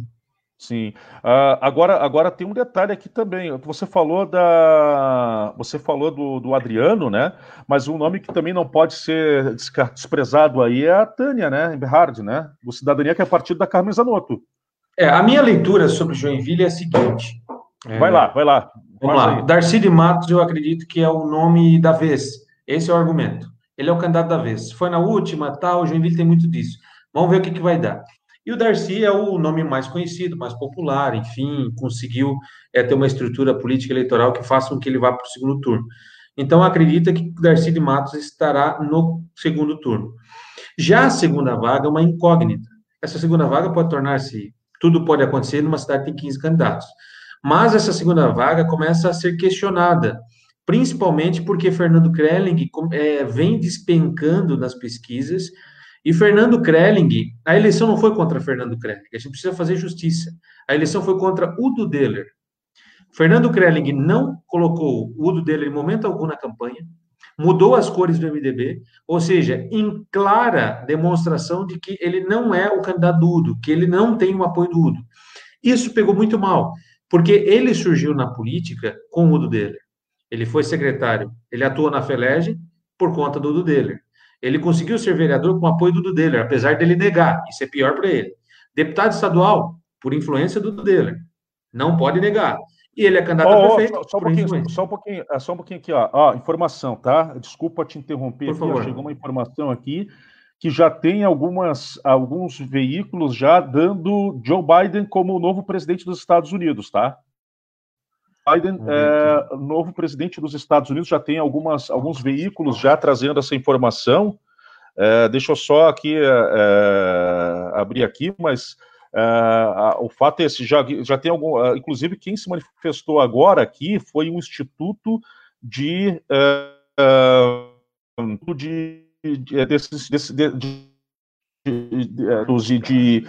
Sim. Uh, agora, agora tem um detalhe aqui também. Você falou da, você falou do, do Adriano, né? Mas um nome que também não pode ser desprezado aí é a Tânia, né? Eberhard, né? Do Cidadania que é partido da Carmen Zanotto. É, a minha leitura sobre Joinville é a seguinte. Vai é, lá, vai lá. Vamos lá. Aí. Darcy de Matos, eu acredito que é o nome da vez. Esse é o argumento. Ele é o candidato da vez. Foi na última, tal, Joinville tem muito disso. Vamos ver o que, que vai dar. E o Darcy é o nome mais conhecido, mais popular, enfim, conseguiu é, ter uma estrutura política eleitoral que faça com que ele vá para o segundo turno. Então, acredita que o Darcy de Matos estará no segundo turno. Já a segunda vaga é uma incógnita. Essa segunda vaga pode tornar-se tudo pode acontecer numa cidade que tem 15 candidatos. Mas essa segunda vaga começa a ser questionada, principalmente porque Fernando Krelling é, vem despencando nas pesquisas, e Fernando Krelling, a eleição não foi contra Fernando Krelling, a gente precisa fazer justiça. A eleição foi contra Udo Deller. Fernando Krelling não colocou Udo Deller em momento algum na campanha, mudou as cores do MDB, ou seja, em clara demonstração de que ele não é o candidato do Udo, que ele não tem o apoio do Udo. Isso pegou muito mal, porque ele surgiu na política com o Udo Deller. Ele foi secretário, ele atuou na FELEG por conta do Udo Deller. Ele conseguiu ser vereador com o apoio do Udo Deller, apesar dele negar, isso é pior para ele. Deputado estadual, por influência do Udo Deller. Não pode negar e ele é candidato oh, a prefeito. Só, um pouquinho, só um pouquinho, só um pouquinho aqui, ó. ó. Informação, tá? Desculpa te interromper Por aqui, favor. chegou uma informação aqui que já tem algumas, alguns veículos já dando Joe Biden como o novo presidente dos Estados Unidos, tá? Biden, é, novo presidente dos Estados Unidos, já tem algumas, alguns veículos já trazendo essa informação. É, deixa eu só aqui é, abrir aqui, mas o fato é esse, já, já tem algum. Inclusive, quem se manifestou agora aqui foi um instituto de. De, de, desses, desse, de, de, de, de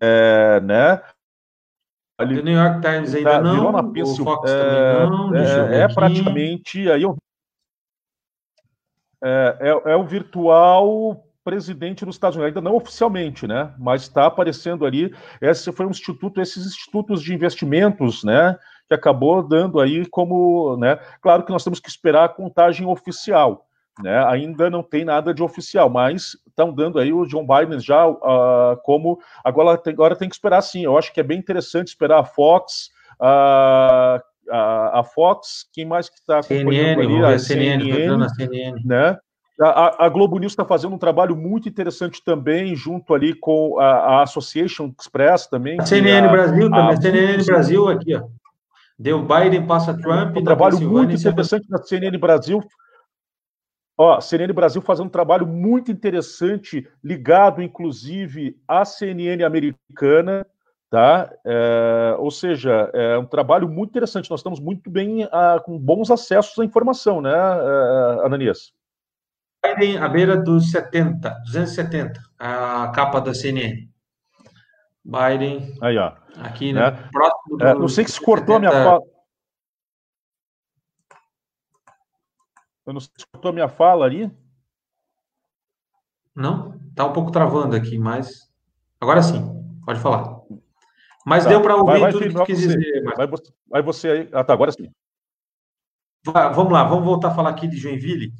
é, né? Ali, New York Times ainda tá, não, na o Fox é, também não, é, é praticamente aí é, é, é o virtual presidente dos Estados Unidos, ainda não oficialmente, né? Mas está aparecendo ali. Esse foi um instituto, esses institutos de investimentos, né? Que acabou dando aí como, né? Claro que nós temos que esperar a contagem oficial, né? Ainda não tem nada de oficial, mas estão dando aí o John Biden já uh, como agora tem, agora tem que esperar sim. Eu acho que é bem interessante esperar a Fox. Uh, a, a, Fox, quem mais que está acompanhando CNN, ali? A CNN, CNN, CNN, né? A, a, Globo News está fazendo um trabalho muito interessante também, junto ali com a, a Association Express também. A CNN a, Brasil também, a CNN Brasil aqui, ó. Deu Biden, passa Trump. Um trabalho muito interessante da CNN Brasil. Ó, CNN Brasil fazendo um trabalho muito interessante, ligado, inclusive, à CNN americana, tá? É, ou seja, é um trabalho muito interessante. Nós estamos muito bem, ah, com bons acessos à informação, né, é, Ananias? Biden à beira dos 70, 270, a capa da CNN. Biden. Aí, ó. Aqui, né? né? Próximo do, é, não sei se cortou 70... a minha fala. Eu não sei se cortou a minha fala ali. Não? Tá um pouco travando aqui, mas. Agora sim, pode falar. Mas tá. deu para ouvir vai, vai, tudo que quis você. dizer. Mas... Vai, você, vai você aí. Ah, tá, agora sim. vamos lá, vamos voltar a falar aqui de Joinville.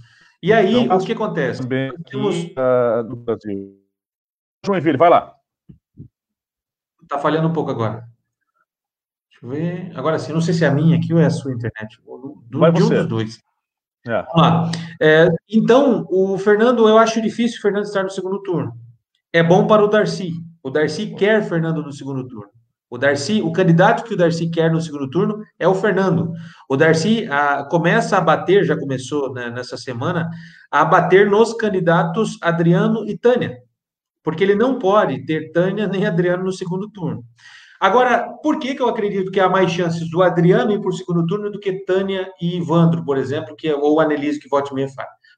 E aí, então, o que acontece? Também Temos... uh, no Brasil. Joinville, vai lá. Tá falhando um pouco agora. Deixa eu ver. Agora sim, não sei se é a minha aqui ou é a sua internet. Do, vai de você. um dos dois. É. Vamos lá. É, então, o Fernando, eu acho difícil o Fernando estar no segundo turno. É bom para o Darcy. O Darcy quer Fernando no segundo turno. O Darcy, o candidato que o Darcy quer no segundo turno é o Fernando. O Darcy a, começa a bater, já começou né, nessa semana, a bater nos candidatos Adriano e Tânia, porque ele não pode ter Tânia nem Adriano no segundo turno. Agora, por que, que eu acredito que há mais chances do Adriano ir para o segundo turno do que Tânia e Ivandro, por exemplo, que é, ou Anelise, que vote meia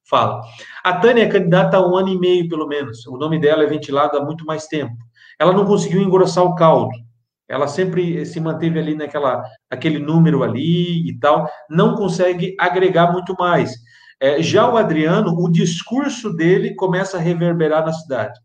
fala? A Tânia é candidata há um ano e meio, pelo menos. O nome dela é ventilado há muito mais tempo. Ela não conseguiu engrossar o caldo. Ela sempre se manteve ali naquela aquele número ali e tal. Não consegue agregar muito mais. É, já o Adriano, o discurso dele começa a reverberar na cidade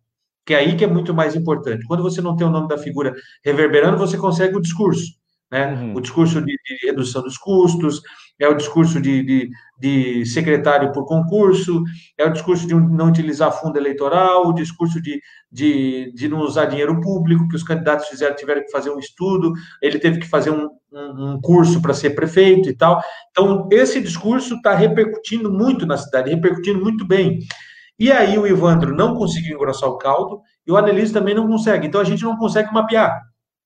que é aí que é muito mais importante. Quando você não tem o nome da figura reverberando, você consegue o discurso. Né? Uhum. O discurso de, de, redução dos custos, é o discurso de, de, de, secretário por concurso, é o discurso de não utilizar fundo eleitoral, o discurso de, de, de não usar dinheiro público, que os candidatos fizeram, tiveram que fazer um estudo, ele teve que fazer um, um, um curso para ser prefeito e tal. Então, esse discurso está repercutindo muito na cidade, repercutindo muito bem. E aí o Ivandro não conseguiu engrossar o caldo e o Anelise também não consegue. Então a gente não consegue mapear.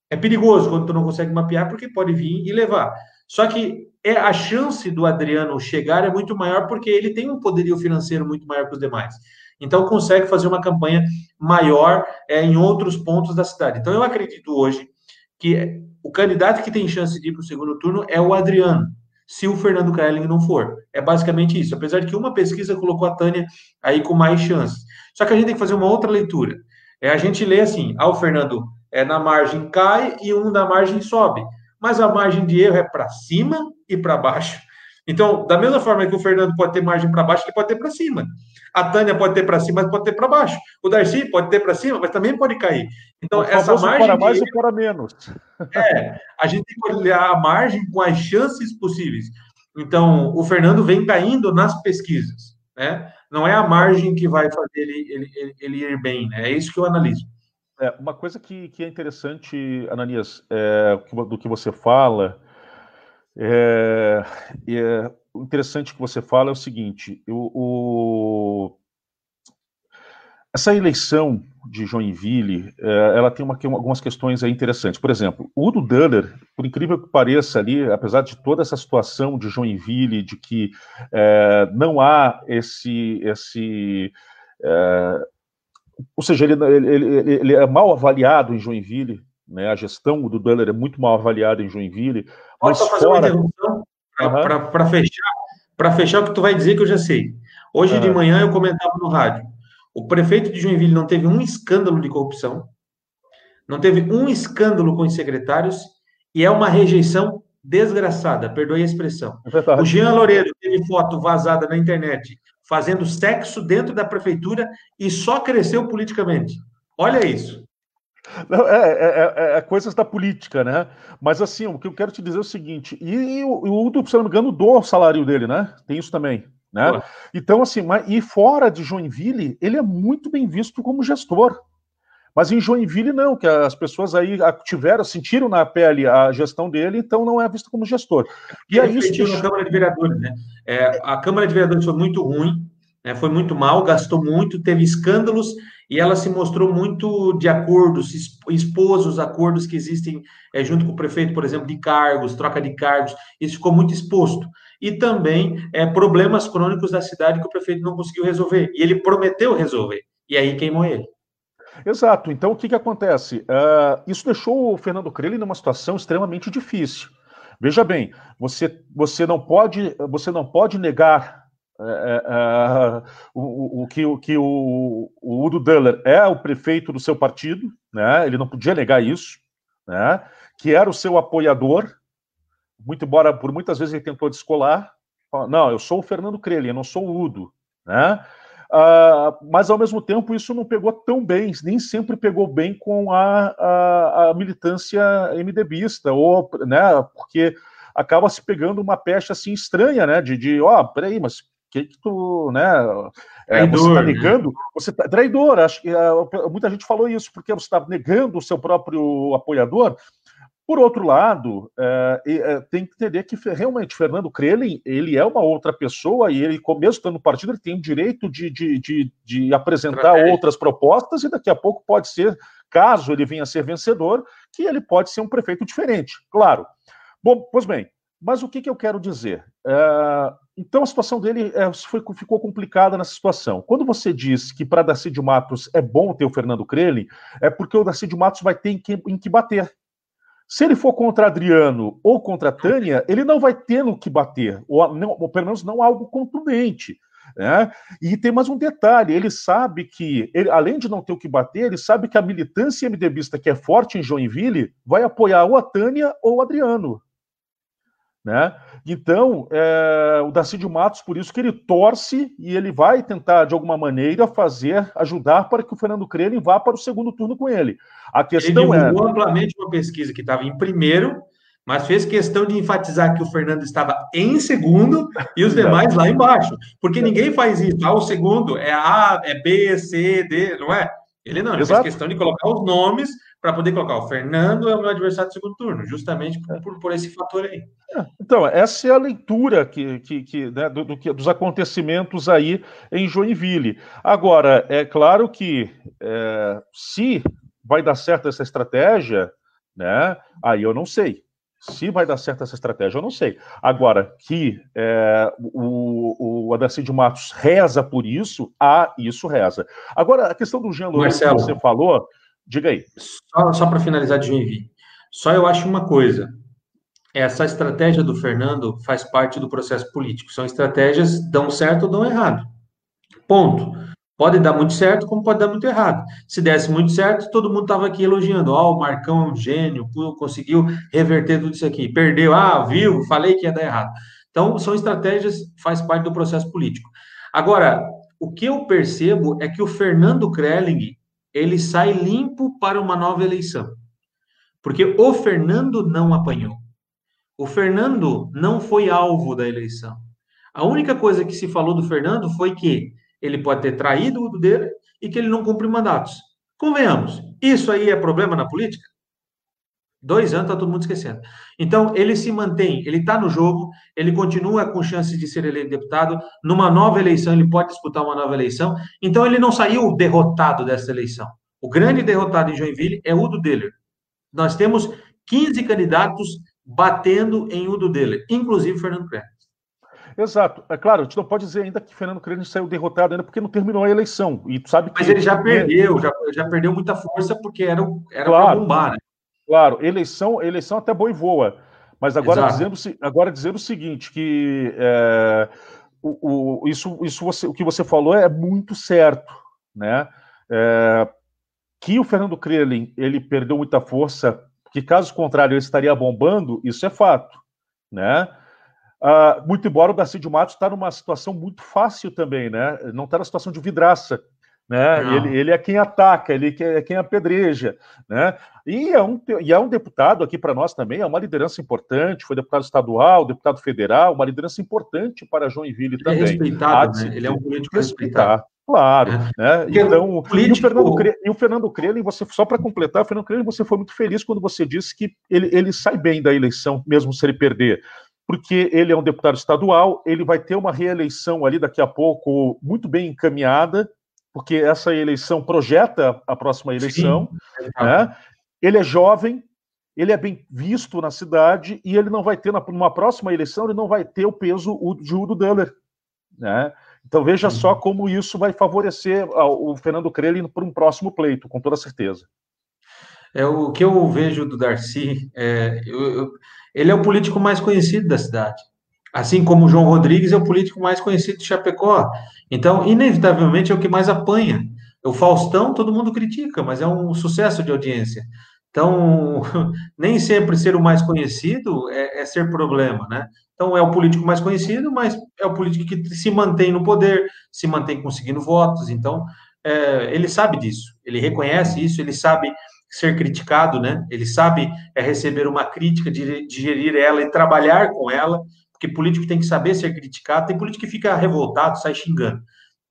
É perigoso quando tu não consegue mapear porque pode vir e levar. Só que é a chance do Adriano chegar é muito maior porque ele tem um poderio financeiro muito maior que os demais. Então consegue fazer uma campanha maior é, em outros pontos da cidade. Então eu acredito hoje que o candidato que tem chance de ir para o segundo turno é o Adriano se o Fernando Krelling não for. É basicamente isso. Apesar de que uma pesquisa colocou a Tânia aí com mais chances. Só que a gente tem que fazer uma outra leitura. É a gente lê assim: ah, o Fernando é na margem cai e um da margem sobe. Mas a margem de erro é para cima e para baixo. Então, da mesma forma que o Fernando pode ter margem para baixo, ele pode ter para cima. A Tânia pode ter para cima, mas pode ter para baixo. O Darcy pode ter para cima, mas também pode cair. Então, essa margem. Para mais e para menos. É, a gente tem que olhar a margem com as chances possíveis. Então, o Fernando vem caindo nas pesquisas. Né? Não é a margem que vai fazer ele, ele, ele ir bem. Né? É isso que eu analiso. É, uma coisa que, que é interessante, Ananias, é, do que você fala, é, é, interessante que você fala é o seguinte: o, o, essa eleição de Joinville, é, ela tem uma, algumas questões interessantes. Por exemplo, o Udo Duller, por incrível que pareça ali, apesar de toda essa situação de Joinville, de que é, não há esse, esse é, ou seja, ele, ele, ele, é mal avaliado em Joinville, né? A gestão do Duller é muito mal avaliada em Joinville, mas Posso fora. Para uhum. fechar, para fechar o que tu vai dizer que eu já sei. Hoje uhum. de manhã eu comentava no rádio. O prefeito de Joinville não teve um escândalo de corrupção, não teve um escândalo com os secretários e é uma rejeição desgraçada, perdoe a expressão. É o Jean Loureiro teve foto vazada na internet fazendo sexo dentro da prefeitura e só cresceu politicamente. Olha isso. Não, é, é, é, é, coisas da política, né? Mas assim, o que eu quero te dizer é o seguinte: e, e o, Udo, se não me engano, do salário dele, né? Tem isso também. Né? Então, assim, mas, e fora de Joinville, ele é muito bem visto como gestor. Mas em Joinville, não, que as pessoas aí tiveram, sentiram na pele a gestão dele, então não é visto como gestor. E aí isso. na Câmara de Vereadores, né? É, a Câmara de Vereadores foi muito ruim, né? foi muito mal, gastou muito, teve escândalos e ela se mostrou muito de acordos, expôs os acordos que existem é, junto com o prefeito, por exemplo, de cargos, troca de cargos, isso ficou muito exposto. E também é, problemas crônicos da cidade que o prefeito não conseguiu resolver, e ele prometeu resolver, e aí queimou ele. Exato. Então, o que, que acontece? Uh, isso deixou o Fernando Crelli numa situação extremamente difícil. Veja bem, você, você não pode você não pode negar é, é, o, o, que, o, que o, Udo Döller é o prefeito do seu partido, né? ele não podia negar isso, né? que era o seu apoiador, muito embora por muitas vezes ele tentou descolar, não, eu sou o Fernando Crelli, eu não sou o Udo, né? Uh, mas ao mesmo tempo isso não pegou tão bem, nem sempre pegou bem com a, a, a militância MDBista, ou, né, porque acaba se pegando uma pecha assim estranha, né, de, de ó, peraí, mas que, que tu, né? É, traidor, você está né? negando, né? você tá, traidor, acho que uh, muita gente falou isso, porque você está negando o seu próprio apoiador. Por outro lado, é, é, tem que entender que realmente Fernando Krelin, ele é uma outra pessoa e ele, mesmo estando no partido, ele tem o direito de, de, de, de apresentar outras propostas e daqui a pouco pode ser, caso ele venha a ser vencedor, que ele pode ser um prefeito diferente, claro. Bom, pois bem, mas o que, que eu quero dizer? É, então a situação dele é, foi, ficou complicada nessa situação. Quando você diz que para Darcy de Matos é bom ter o Fernando Krelin, é porque o Darcy de Matos vai ter em que, em que bater. Se ele for contra Adriano ou contra Tânia, ele não vai ter no que bater, ou, não, ou pelo menos não algo contundente. Né? E tem mais um detalhe: ele sabe que, ele, além de não ter o que bater, ele sabe que a militância MDBista que é forte em Joinville vai apoiar ou a Tânia ou o Adriano. Né? Então, é, o Darcídio Matos, por isso que ele torce e ele vai tentar, de alguma maneira, fazer, ajudar para que o Fernando Crelin vá para o segundo turno com ele. A questão ele divulgou é... amplamente uma pesquisa que estava em primeiro, mas fez questão de enfatizar que o Fernando estava em segundo e os demais lá embaixo. Porque ninguém faz isso. Ah, o segundo é A, é B, C, D, não é? Ele não, ele Exato. fez questão de colocar os nomes para poder colocar o Fernando é o meu adversário do segundo turno, justamente por, por, por esse fator aí. É, então, essa é a leitura que, que, que, né, do, do, dos acontecimentos aí em Joinville. Agora, é claro que é, se vai dar certo essa estratégia, né, aí eu não sei. Se vai dar certo essa estratégia, eu não sei. Agora, que é, o, o Adacir de Matos reza por isso, ah, isso reza. Agora, a questão do Jean Lourenço que você falou, Diga aí. Só, só para finalizar de Joinville. Só eu acho uma coisa. Essa estratégia do Fernando faz parte do processo político. São estratégias dão certo ou dão errado. Ponto. Pode dar muito certo, como pode dar muito errado. Se desse muito certo, todo mundo estava aqui elogiando. Ó, oh, o Marcão é um gênio, conseguiu reverter tudo isso aqui. Perdeu, ah, viu, falei que ia dar errado. Então, são estratégias, faz parte do processo político. Agora, o que eu percebo é que o Fernando Krelling ele sai limpo para uma nova eleição. Porque o Fernando não apanhou. O Fernando não foi alvo da eleição. A única coisa que se falou do Fernando foi que ele pode ter traído o dele e que ele não cumpre mandatos. Convenhamos, isso aí é problema na política? Dois anos, está todo mundo esquecendo. Então, ele se mantém, ele está no jogo, ele continua com chance de ser eleito deputado. Numa nova eleição, ele pode disputar uma nova eleição. Então, ele não saiu derrotado dessa eleição. O grande derrotado em Joinville é Udo Deller. Nós temos 15 candidatos batendo em Udo Deller, inclusive Fernando Cruz. Exato. É claro, a gente não pode dizer ainda que Fernando Cruz saiu derrotado ainda porque não terminou a eleição. E sabe Mas ele já perdeu, já, já perdeu muita força porque era, era claro. bombar, né? Claro, eleição, eleição até boa e voa. Mas agora dizendo, agora dizendo o seguinte, que é, o, o, isso, isso você, o que você falou é muito certo, né? É, que o Fernando Krelin ele perdeu muita força, que caso contrário ele estaria bombando, isso é fato, né? Ah, muito embora o Darcy de Matos está numa situação muito fácil também, né? Não está na situação de vidraça, né? Ele, ele, é quem ataca, ele é quem apedreja, né? E é um, e é um deputado aqui para nós também, é uma liderança importante, foi deputado estadual, deputado federal, uma liderança importante para Joinville ele é também. É respeitado, né? Ele é um político respeitado. Claro, é. né? Então, político... e, o Fernando Cre... e o Fernando Crelin, você só para completar, o Fernando Crelin, você foi muito feliz quando você disse que ele, ele sai bem da eleição, mesmo se ele perder porque ele é um deputado estadual, ele vai ter uma reeleição ali daqui a pouco muito bem encaminhada, porque essa eleição projeta a próxima eleição. né? Ele é jovem, ele é bem visto na cidade e ele não vai ter, numa próxima eleição, ele não vai ter o peso de Udo Döller. Né? Então veja só como isso vai favorecer o Fernando Crelli para um próximo pleito, com toda certeza. É o que eu vejo do Darcy. É, eu, eu, ele é o político mais conhecido da cidade. Assim como o João Rodrigues é o político mais conhecido de Chapecó. Então, inevitavelmente, é o que mais apanha. O Faustão, todo mundo critica, mas é um sucesso de audiência. Então, nem sempre ser o mais conhecido é, é, ser problema, né? Então, é o político mais conhecido, mas é o político que se mantém no poder, se mantém conseguindo votos. Então, é, ele sabe disso, ele reconhece isso, ele sabe ser criticado, né? Ele sabe é, receber uma crítica, digerir ela e trabalhar com ela porque político tem que saber ser criticado, tem político que fica revoltado, sai xingando.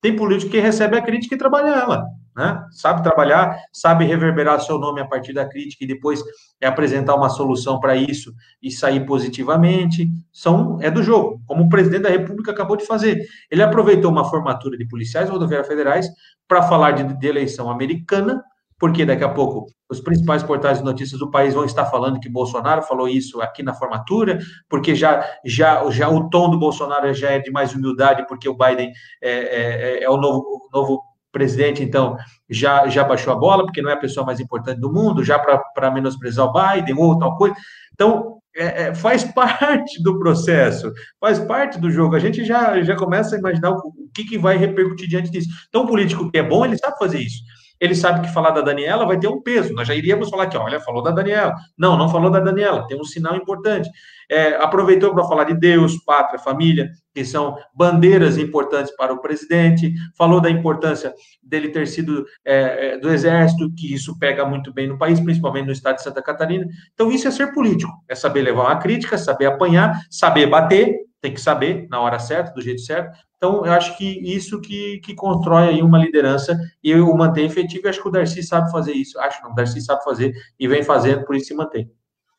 Tem político que recebe a crítica e trabalha ela. né? Sabe trabalhar, sabe reverberar seu nome a partir da crítica e depois é apresentar uma solução para isso e sair positivamente. São é do jogo, como o presidente da República acabou de fazer. Ele aproveitou uma formatura de policiais rodoviários federais para falar de, de eleição americana, porque daqui a pouco os principais portais de notícias do país vão estar falando que Bolsonaro falou isso aqui na formatura, porque já, já, já o tom do Bolsonaro já é de mais humildade, porque o Biden é, é, é o novo, novo presidente, então, já, já baixou a bola, porque não é a pessoa mais importante do mundo, já para menosprezar o Biden ou tal coisa. Então, é, é, faz parte do processo, faz parte do jogo. A gente já, já começa a imaginar o, o que, que vai repercutir diante disso. Então, o político que é bom, ele sabe fazer isso ele sabe que falar da Daniela vai ter um peso. Nós já iríamos falar que, olha, falou da Daniela. Não, não falou da Daniela, tem um sinal importante. É, aproveitou para falar de Deus, pátria, família, que são bandeiras importantes para o presidente. Falou da importância dele ter sido é, é, do Exército, que isso pega muito bem no país, principalmente no estado de Santa Catarina. Então, isso é ser político, é saber levar uma crítica, saber apanhar, saber bater, tem que saber na hora certa, do jeito certo, então, eu acho que isso que, que constrói aí uma liderança e o mantém efetivo. Eu acho que o Darcy sabe fazer isso. Acho não, o Darcy sabe fazer e vem fazendo, por isso se mantém.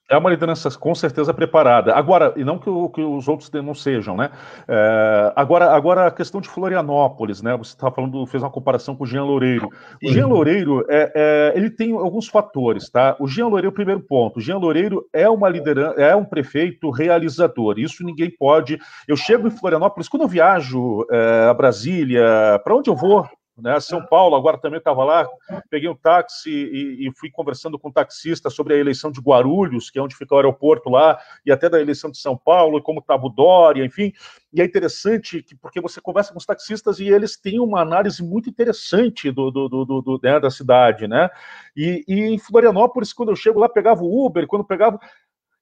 É uma liderança com certeza preparada. Agora, e não que, o, que os outros não sejam, né? É, agora, agora a questão de Florianópolis, né? Você estava falando, fez uma comparação com o Jean Loureiro. O Jean Loureiro, é, é, ele tem alguns fatores, tá? O Jean Loureiro, primeiro ponto, o Jean Loureiro é uma liderança, é um prefeito realizador. Isso ninguém pode. Eu chego em Florianópolis, quando eu viajo é, a Brasília, para onde eu vou? Né? São Paulo, agora também estava lá, peguei um táxi e, e, fui conversando com um taxista sobre a eleição de Guarulhos, que é onde fica o aeroporto lá, e até da eleição de São Paulo, como estava o Dória, enfim. E é interessante que, porque você conversa com os taxistas e eles têm uma análise muito interessante do, do, do, do né, da cidade, né? E, e em Florianópolis, quando eu chego lá, pegava o Uber, quando pegava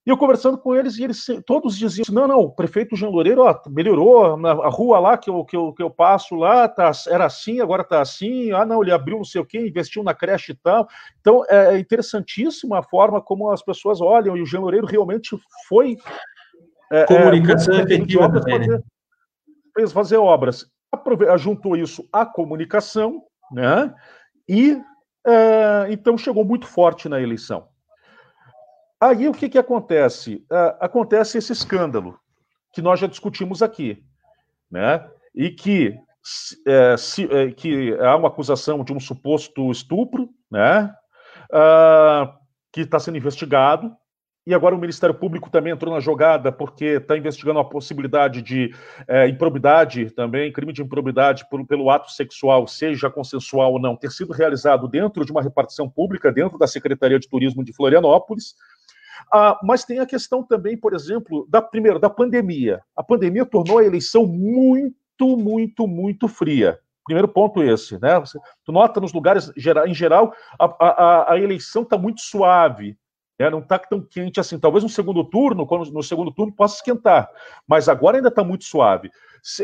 e eu conversando com eles, e eles todos diziam assim, não, não, o prefeito Jean Loureiro ó, melhorou, na a rua lá que eu, que, eu, que eu passo lá, tá, era assim, agora tá assim, ah não, ele abriu não sei o quê, investiu na creche e tal. Então é, é interessantíssima a forma como as pessoas olham, e o Jean Loureiro realmente foi... É, é Comunicação é, efetiva também, fazer, né? Fez fazer obras. Juntou isso à comunicação, né? E é, então chegou muito forte na eleição. Aí o que, que acontece? Uh, acontece esse escândalo que nós já discutimos aqui, né? E que, é, se, é, que há uma acusação de um suposto estupro, né? Uh, que está sendo investigado. E agora o Ministério Público também entrou na jogada porque está investigando a possibilidade de é, improbidade também, crime de improbidade por, pelo ato sexual, seja consensual ou não, ter sido realizado dentro de uma repartição pública, dentro da Secretaria de Turismo de Florianópolis. Ah, mas tem a questão também, por exemplo, da primeiro da pandemia. A pandemia tornou a eleição muito, muito, muito fria. Primeiro ponto esse, né? Você, tu nota nos lugares em geral a, a, a eleição está muito suave, né? não está tão quente assim. Talvez no segundo turno, quando no segundo turno possa esquentar, mas agora ainda está muito suave.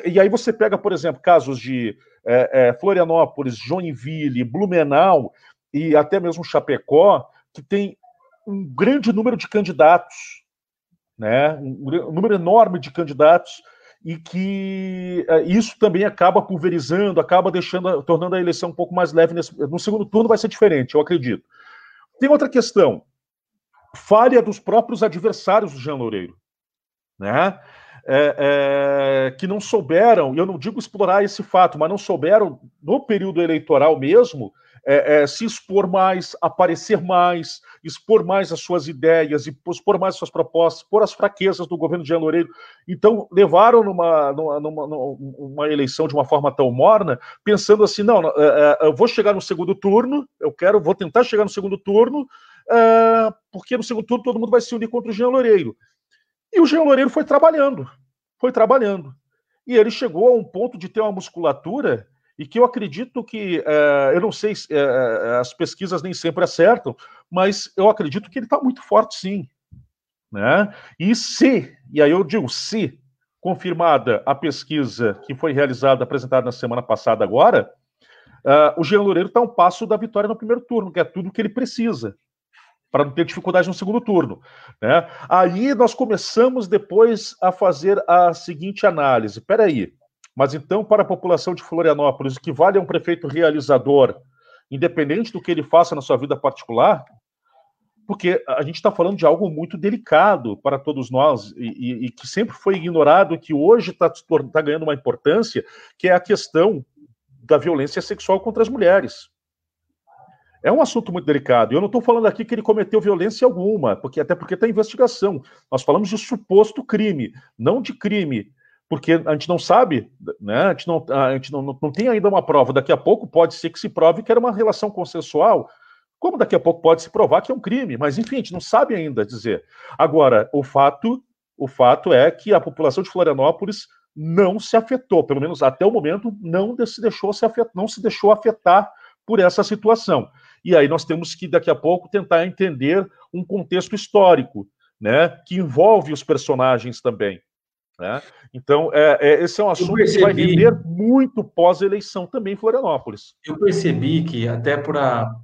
E aí você pega, por exemplo, casos de é, é, Florianópolis, Joinville, Blumenau e até mesmo Chapecó, que tem um grande número de candidatos, né? um, número enorme de candidatos, e que uh, isso também acaba pulverizando, acaba deixando, tornando a eleição um pouco mais leve. Nesse, no segundo turno vai ser diferente, eu acredito. Tem outra questão, falha dos próprios adversários do Jean Loureiro, né? É, é, que não souberam, e eu não digo explorar esse fato, mas não souberam, no período eleitoral mesmo, é, é, se expor mais, aparecer mais, expor mais as suas ideias, expor mais as suas propostas, expor as fraquezas do governo de Jean Loureiro. Então, levaram numa, numa, numa, numa eleição de uma forma tão morna, pensando assim: não, é, é, eu vou chegar no segundo turno, eu quero, vou tentar chegar no segundo turno, é, porque no segundo turno todo mundo vai se unir contra o Jean Loureiro. E o Jean Loureiro foi trabalhando, foi trabalhando. E ele chegou a um ponto de ter uma musculatura e que eu acredito que, é, eu não sei, é, as pesquisas nem sempre acertam, mas eu acredito que ele está muito forte sim. Né? E se, e aí eu digo se, confirmada a pesquisa que foi realizada, apresentada na semana passada agora, uh, o Jean Loureiro está um passo da vitória no primeiro turno, que é tudo o que ele precisa para não ter dificuldade no segundo turno. Né? Aí nós começamos depois a fazer a seguinte análise. Espera aí, mas então, para a população de Florianópolis, o que vale é um prefeito realizador independente do que ele faça na sua vida particular, porque a gente está falando de algo muito delicado para todos nós e, e, e que sempre foi ignorado, que hoje está tá ganhando uma importância, que é a questão da violência sexual contra as mulheres. É um assunto muito delicado. Eu não estou falando aqui que ele cometeu violência alguma, porque até porque está investigação. Nós falamos de suposto crime, não de crime, porque a gente não sabe, né? A gente não, a gente não, não tem ainda uma prova. Daqui a pouco pode ser que se prove que era uma relação consensual, como daqui a pouco pode se provar que é um crime, mas enfim, a gente não sabe ainda dizer. Agora, o fato, o fato é que a população de Florianópolis não se afetou, pelo menos até o momento, não se deixou se afetar, não se deixou afetar por essa situação. E aí nós temos que, daqui a pouco, tentar entender um contexto histórico, né, que envolve os personagens também. Né? Então, é, é, esse é um assunto percebi, que vai render muito pós-eleição também em Florianópolis. Eu percebi que, até para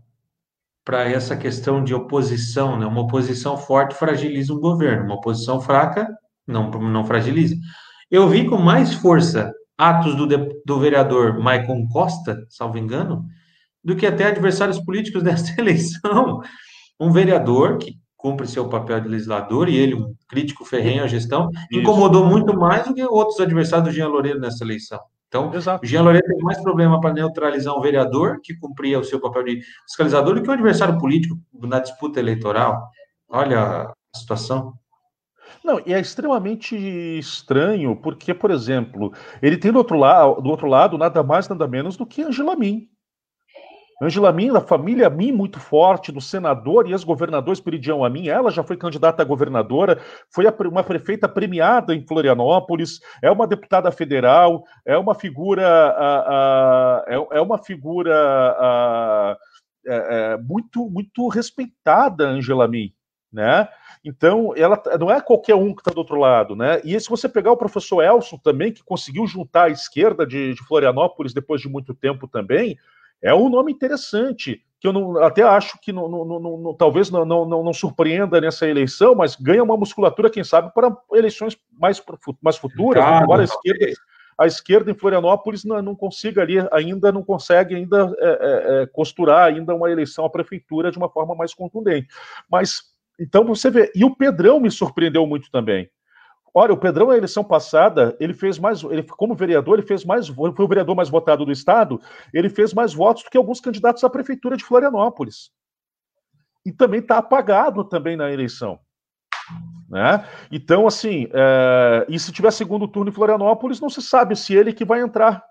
essa questão de oposição, né, uma oposição forte fragiliza um governo, uma oposição fraca não, não fragiliza. Eu vi com mais força atos do, do vereador Maicon Costa, salvo engano, do que até adversários políticos dessa eleição. Um vereador que cumpre seu papel de legislador e ele, um crítico ferrenho à gestão, Isso. incomodou muito mais do que outros adversários do Jean Loureiro nessa eleição. Então, Exato. o Jean Loureiro tem mais problema para neutralizar um vereador que cumpria o seu papel de fiscalizador do que um adversário político na disputa eleitoral. Olha a situação. Não, e é extremamente estranho, porque, por exemplo, ele tem do outro, lado, do outro lado nada mais, nada menos do que Angela Min. Angela Min, da família Min muito forte, do senador e ex-governador Esperidião Amin, ela já foi candidata a governadora, foi uma prefeita premiada em Florianópolis, é uma deputada federal, é uma figura, é, é, uma figura é, é, muito, muito respeitada, Angela Min, né? Então, ela não é qualquer um que está do outro lado, né? E se você pegar o professor Elson também, que conseguiu juntar a esquerda de, de Florianópolis depois de muito tempo também, é um nome interessante, que eu não, até acho que não, não, não, talvez não, não, surpreenda nessa eleição, mas ganha uma musculatura, quem sabe, para eleições mais, mais futuras, claro, embora a esquerda, a esquerda em Florianópolis não, não consiga ali, ainda não consegue ainda é, é, é, costurar ainda uma eleição à prefeitura de uma forma mais contundente. Mas, então você vê, e o Pedrão me surpreendeu muito também. Olha, o Pedrão, na eleição passada, ele fez mais, ele, como vereador, ele fez mais, foi o vereador mais votado do estado, ele fez mais votos do que alguns candidatos à prefeitura de Florianópolis. E também está apagado também na eleição. Né? Então, assim, é, e se tiver segundo turno em Florianópolis, não se sabe se ele que vai entrar.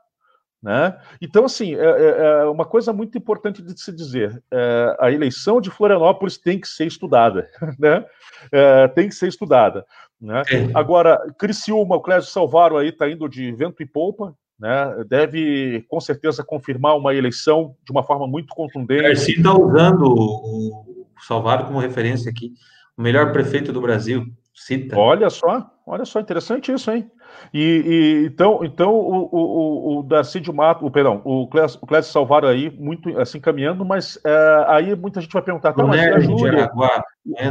Né? Então, assim, é, é, é uma coisa muito importante de se dizer: é, a eleição de Florianópolis tem que ser estudada, né? É, tem que ser estudada. Né? É. Agora, Criciúma, o Clésio Salvaro aí está indo de vento e polpa, né? deve com certeza confirmar uma eleição de uma forma muito contundente. Garcia está usando o Salvaro como referência aqui, o melhor prefeito do Brasil, cita. Olha só, olha só, interessante isso, hein? E, e, então, então o, o, o Darcy de Mato, o, perdão, o Clécio, o Clécio Salvaro aí, muito assim caminhando, mas é, aí muita gente vai perguntar, tá, mas e a Júlia?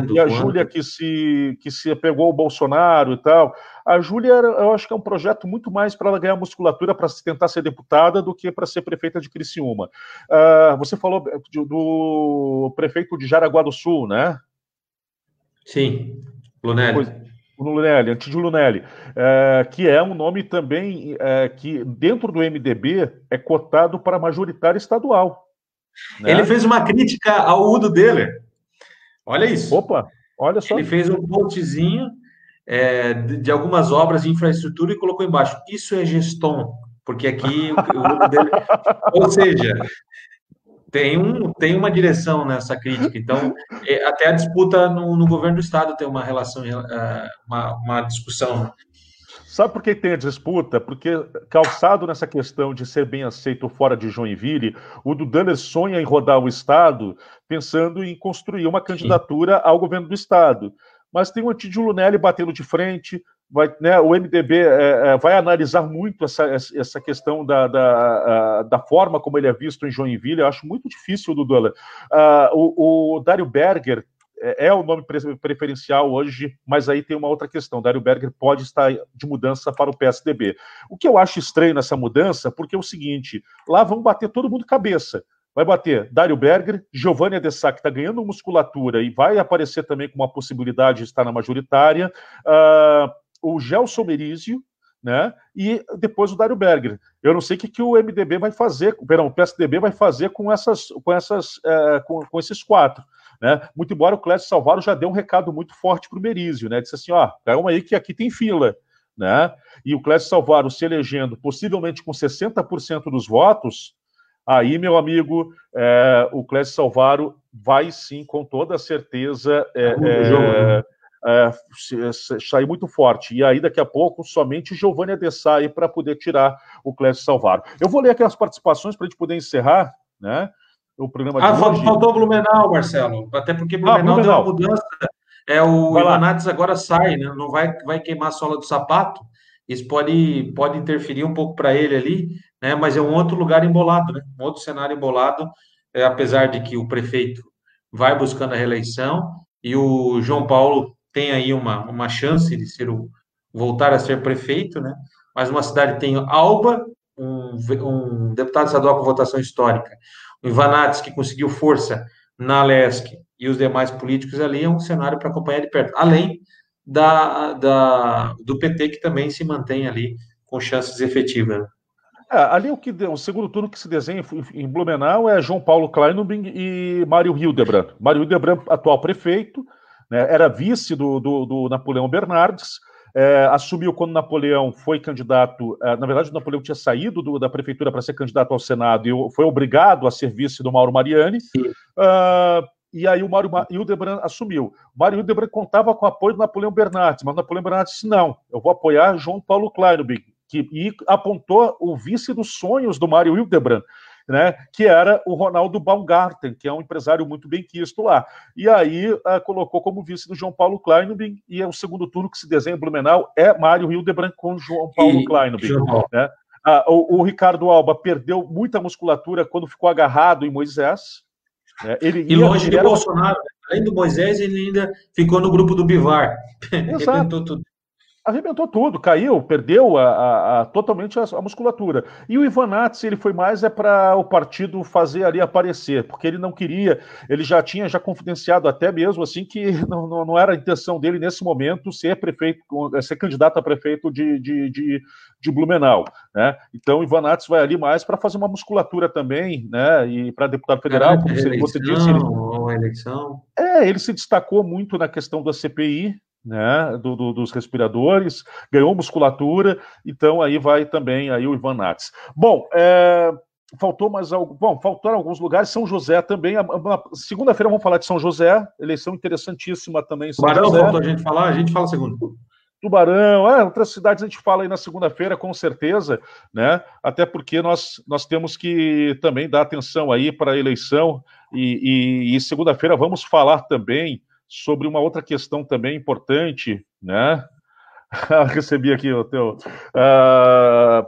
E a Júlia que se, que se pegou o Bolsonaro e tal. A Júlia, eu acho que é um projeto muito mais para ela ganhar musculatura para tentar ser deputada do que para ser prefeita de Criciúma. Uh, você falou do, do prefeito de Jaraguá do Sul, né? Sim, Lunelli. Lunelli, Antídio Lunelli, é, que é um nome também é, que, dentro do MDB, é cotado para majoritário estadual. Né? Ele fez uma crítica ao Udo Deller. Olha isso. Opa, olha só. Ele fez um postzinho é, de, de, algumas obras de infraestrutura e colocou embaixo: Isso é gestão, porque aqui o, o Udo Deller. Ou seja, tem, um, tem uma direção nessa crítica. Então, é, até a disputa no, no, governo do Estado tem uma relação, é, uma, uma discussão. Sabe por que tem a disputa? Porque, calçado nessa questão de ser bem aceito fora de Joinville, o Dudaner sonha em rodar o Estado pensando em construir uma candidatura Sim. ao governo do Estado. Mas tem o Antídio Lunelli batendo de frente, vai, né, o MDB é, é, vai analisar muito essa, essa questão da, da, da, forma como ele é visto em Joinville. Eu acho muito difícil Dólar. Uh, o, o Dário Berger é, é o nome preferencial hoje, mas aí tem uma outra questão. Dário Berger pode estar de mudança para o PSDB. O que eu acho estranho nessa mudança, porque é o seguinte: lá vão bater todo mundo cabeça vai bater Dário Berger, Giovanni Adessá, que está ganhando musculatura e vai aparecer também com uma possibilidade de estar na majoritária, uh, o Gelson Merizio, né? E depois o Dário Berger. Eu não sei o que, que o MDB vai fazer, perdão, o PSDB vai fazer com essas, com essas, uh, com, com, esses quatro. Né? Muito embora o Clécio Salvaro já deu um recado muito forte para o Merizio, né? Disse assim: ó, calma aí que aqui tem fila. Né? E o Clécio Salvaro se elegendo possivelmente com 60% dos votos, aí, meu amigo, é, o Clécio Salvaro vai sim, com toda certeza, é, é, sair muito forte. E aí, daqui a pouco, somente Giovanni Adessai para poder tirar o Clécio Salvaro. Eu vou ler aqui as participações para a gente poder encerrar, né? O programa ah, hoje. faltou Blumenau, Marcelo. Até porque Blumenau, ah, Blumenau. deu uma mudança é o Ivanates agora sai, né? Não vai, vai queimar a sola do sapato. Isso pode, pode interferir um pouco para ele ali, né? Mas é um outro lugar embolado, né? Um outro cenário embolado, é, apesar de que o prefeito vai buscando a reeleição e o João Paulo tem aí uma, uma chance de ser o, voltar a ser prefeito, né? Mas uma cidade tem Alba, um, um deputado estadual com votação histórica, o Ivanates, que conseguiu força na Lesc e os demais políticos ali, é um cenário para acompanhar de perto. Além da, da, do PT, que também se mantém ali com chances efetivas. É, ali o, que, o segundo turno que se desenha em Blumenau é João Paulo Kleinubing e Mário Hildebrand. Mário Hildebrand, atual prefeito, né, era vice do, do, do Napoleão Bernardes, é, assumiu quando Napoleão foi candidato. É, na verdade, o Napoleão tinha saído do, da prefeitura para ser candidato ao Senado e foi obrigado a ser vice do Mauro Mariani. Uh, e aí o Mário Hildebrand assumiu. O Mário Hildebrand contava com o apoio do Napoleão Bernardes, mas o Napoleão Bernardes disse: não, eu vou apoiar João Paulo Kleinubig, que e apontou o vice dos sonhos do Mário Hildebrand né, que era o Ronaldo Baumgarten, que é um empresário muito bem quisto lá. E aí uh, colocou como vice do João Paulo Kleinubin, e é o segundo turno que se desenha em Blumenau é Mário Hildebrand com João Paulo Kleinubin. Né? Uh, o, o, Ricardo Alba perdeu muita musculatura quando ficou agarrado em Moisés. Né? Ele e longe de Bolsonaro, além do Moisés, ele ainda ficou no grupo do Bivar. Exato. tudo arrebentou tudo, caiu, perdeu a, a, a totalmente a, a, musculatura. E o Ivanats, ele foi mais é para o partido fazer ali aparecer, porque ele não queria, ele já tinha já confidenciado até mesmo assim que não, não, não era a intenção dele nesse momento ser prefeito, ser candidato a prefeito de, de, de, de Blumenau, né? Então o Ivanats vai ali mais para fazer uma musculatura também, né? E para deputado federal, como você disse, ele, eleição. É, ele se destacou muito na questão da CPI, né, do, do, dos respiradores, ganhou musculatura, então aí vai também aí o Ivan Nats. Bom, é, faltou mais algo. Bom, faltaram alguns lugares. São José também. Segunda-feira vamos falar de São José, eleição interessantíssima também. Tubarão, José. faltou a gente falar, a gente fala segundo. Tubarão, é, outras cidades a gente fala aí na segunda-feira, com certeza, né? Até porque nós, nós temos que também dar atenção aí para a eleição, e, e, e segunda-feira vamos falar também sobre uma outra questão também importante, né? Recebi aqui o teu. Uh,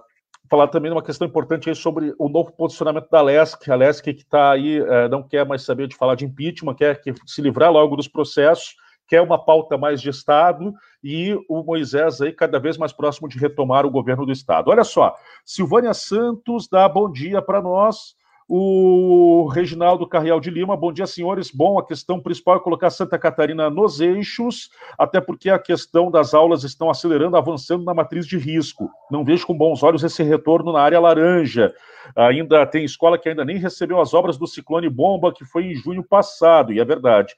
falar também de uma questão importante aí sobre o novo posicionamento da LESC. A LESC que está aí, uh, não quer mais saber de falar de impeachment, quer que se livrar logo dos processos, quer uma pauta mais de Estado e o Moisés aí cada vez mais próximo de retomar o governo do Estado. Olha só, Silvânia Santos dá bom dia para nós. O Reginaldo Carrial de Lima, bom dia, senhores. Bom, a questão principal é colocar Santa Catarina nos eixos, até porque a questão das aulas estão acelerando, avançando na matriz de risco. Não vejo com bons olhos esse retorno na área laranja. Ainda tem escola que ainda nem recebeu as obras do ciclone bomba, que foi em junho passado, e é verdade.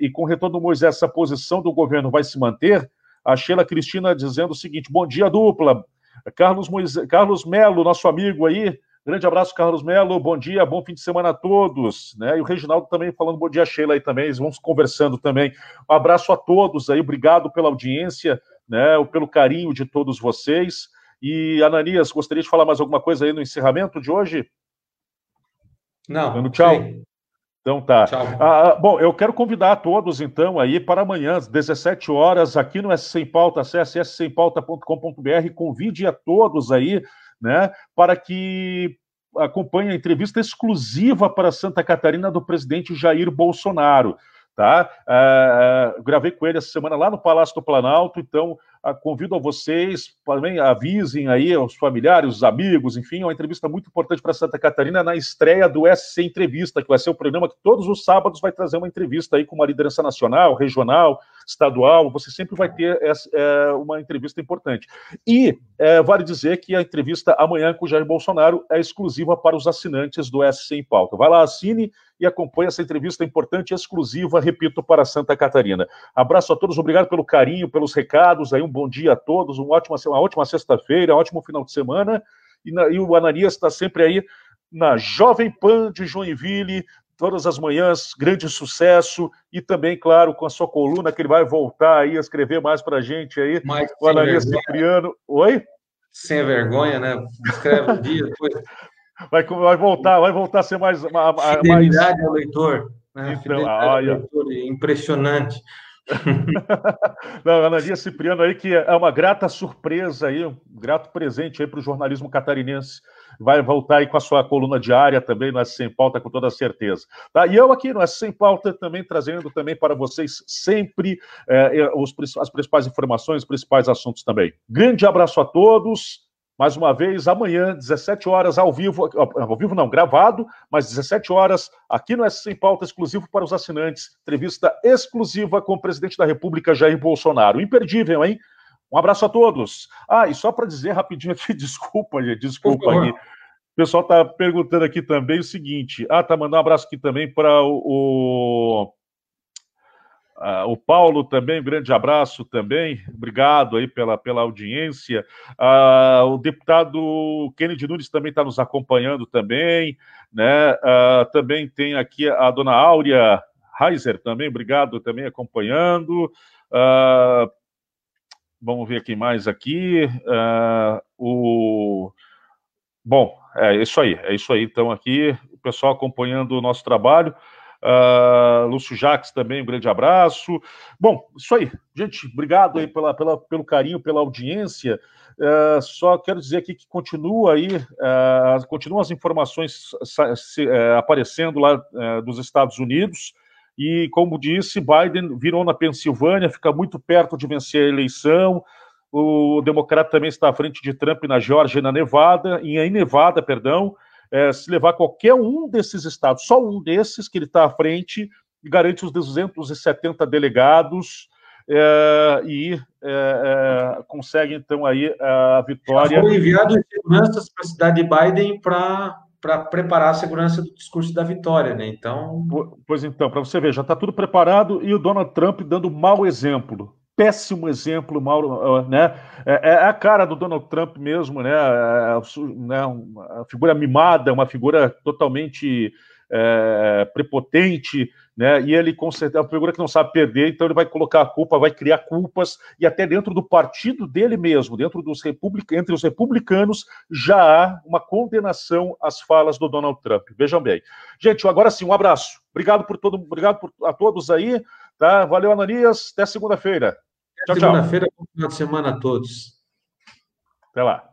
E com o retorno do Moisés, essa posição do governo vai se manter? A Sheila Cristina dizendo o seguinte: bom dia, dupla. Carlos, Moisés, Carlos Melo, nosso amigo aí, Grande abraço, Carlos Melo. Bom dia, bom fim de semana a todos. Né? E o Reginaldo também falando bom dia, Sheila aí também. Vamos conversando também. Um abraço a todos aí, obrigado pela audiência, né? pelo carinho de todos vocês. E, Ananias, gostaria de falar mais alguma coisa aí no encerramento de hoje? Não. Dando tchau. Sim. Então tá. Ah, ah, bom, eu quero convidar a todos, então, aí para amanhã, às 17 horas, aqui no S Sem Pauta, acesse ssempauta.com.br, convide a todos aí né, para que acompanhe a entrevista exclusiva para Santa Catarina do presidente Jair Bolsonaro. Tá? Uh, gravei com ele essa semana lá no Palácio do Planalto, então convido a vocês, também avisem aí aos familiares, os amigos, enfim, é uma entrevista muito importante para Santa Catarina na estreia do SC Entrevista, que vai ser o um programa que todos os sábados vai trazer uma entrevista aí com uma liderança nacional, regional, estadual, você sempre vai ter essa, é, uma entrevista importante. E é, vale dizer que a entrevista amanhã com o Jair Bolsonaro é exclusiva para os assinantes do SC em Pauta. Vai lá, assine e acompanhe essa entrevista importante e exclusiva, repito, para Santa Catarina. Abraço a todos, obrigado pelo carinho, pelos recados, aí um bom dia a todos, uma ótima, uma ótima sexta-feira, um ótimo final de semana, e, na, e o Ananias está sempre aí na Jovem Pan de Joinville, todas as manhãs, grande sucesso, e também, claro, com a sua coluna, que ele vai voltar aí a escrever mais para a gente aí, Mas, o Ananias Cipriano. Oi? Sem vergonha, né? Escreve um dia, depois vai, vai voltar, vai voltar a ser mais. Fidelidade mais... ao leitor. Né? Então, olha. Leitor, impressionante. Não, Ana Lia Cipriano aí, que é uma grata surpresa aí, um grato presente aí para o jornalismo catarinense. Vai voltar aí com a sua coluna diária também no S Sem Pauta, com toda certeza. Tá? E eu aqui no S Sem Pauta também trazendo também para vocês sempre é, os, as principais informações, os principais assuntos também. Grande abraço a todos mais uma vez, amanhã, 17 horas, ao vivo, ao vivo não, gravado, mas 17 horas, aqui no S Sem Pauta, exclusivo para os assinantes, entrevista exclusiva com o presidente da República, Jair Bolsonaro. Imperdível, hein? Um abraço a todos. Ah, e só para dizer rapidinho aqui, desculpa, gente, desculpa aí. O pessoal está perguntando aqui também o seguinte. Ah, tá mandando um abraço aqui também para o, o Uh, o Paulo também, um grande abraço também, obrigado aí pela, pela audiência. Uh, o deputado Kennedy Nunes também está nos acompanhando também, né? Uh, também tem aqui a dona Áurea Heiser também, obrigado também acompanhando. vamos ver quem mais aqui. o Bom, é isso aí, é isso aí. Então, aqui, o pessoal acompanhando o nosso trabalho. Uh, Lúcio Jacques também, um grande abraço. Bom, isso aí. Gente, obrigado aí pela, pela pelo carinho, pela audiência. Uh, só quero dizer aqui que continua aí, uh, continuam as informações se, uh, aparecendo lá dos Estados Unidos. E, como disse, Biden virou na Pensilvânia, fica muito perto de vencer a eleição. O democrata também está à frente de Trump na Geórgia e na Nevada, em Nevada, perdão é, se levar qualquer um desses estados, só um desses que ele está à frente, garante os 270 delegados é, e é, é, consegue, então, aí a vitória. Já foi enviado seguranças para a cidade de Biden para para preparar a segurança do discurso da vitória, né? Então. Pois então, para você ver, já está tudo preparado e o Donald Trump dando mau exemplo péssimo exemplo, Mauro, né? É, é, a cara do Donald Trump mesmo, né? É, né? Uma figura mimada, uma figura totalmente é, prepotente, né? E ele é uma figura que não sabe perder, então ele vai colocar a culpa, vai criar culpas e até dentro do partido dele mesmo, dentro dos republic... entre os republicanos, já há uma condenação às falas do Donald Trump. Vejam bem, gente. Agora sim, um abraço. Obrigado por todo, obrigado por, a todos aí. Tá? Valeu, Ananias. Até segunda-feira. Tchau, Segunda-feira, bom final de semana a todos. Até lá.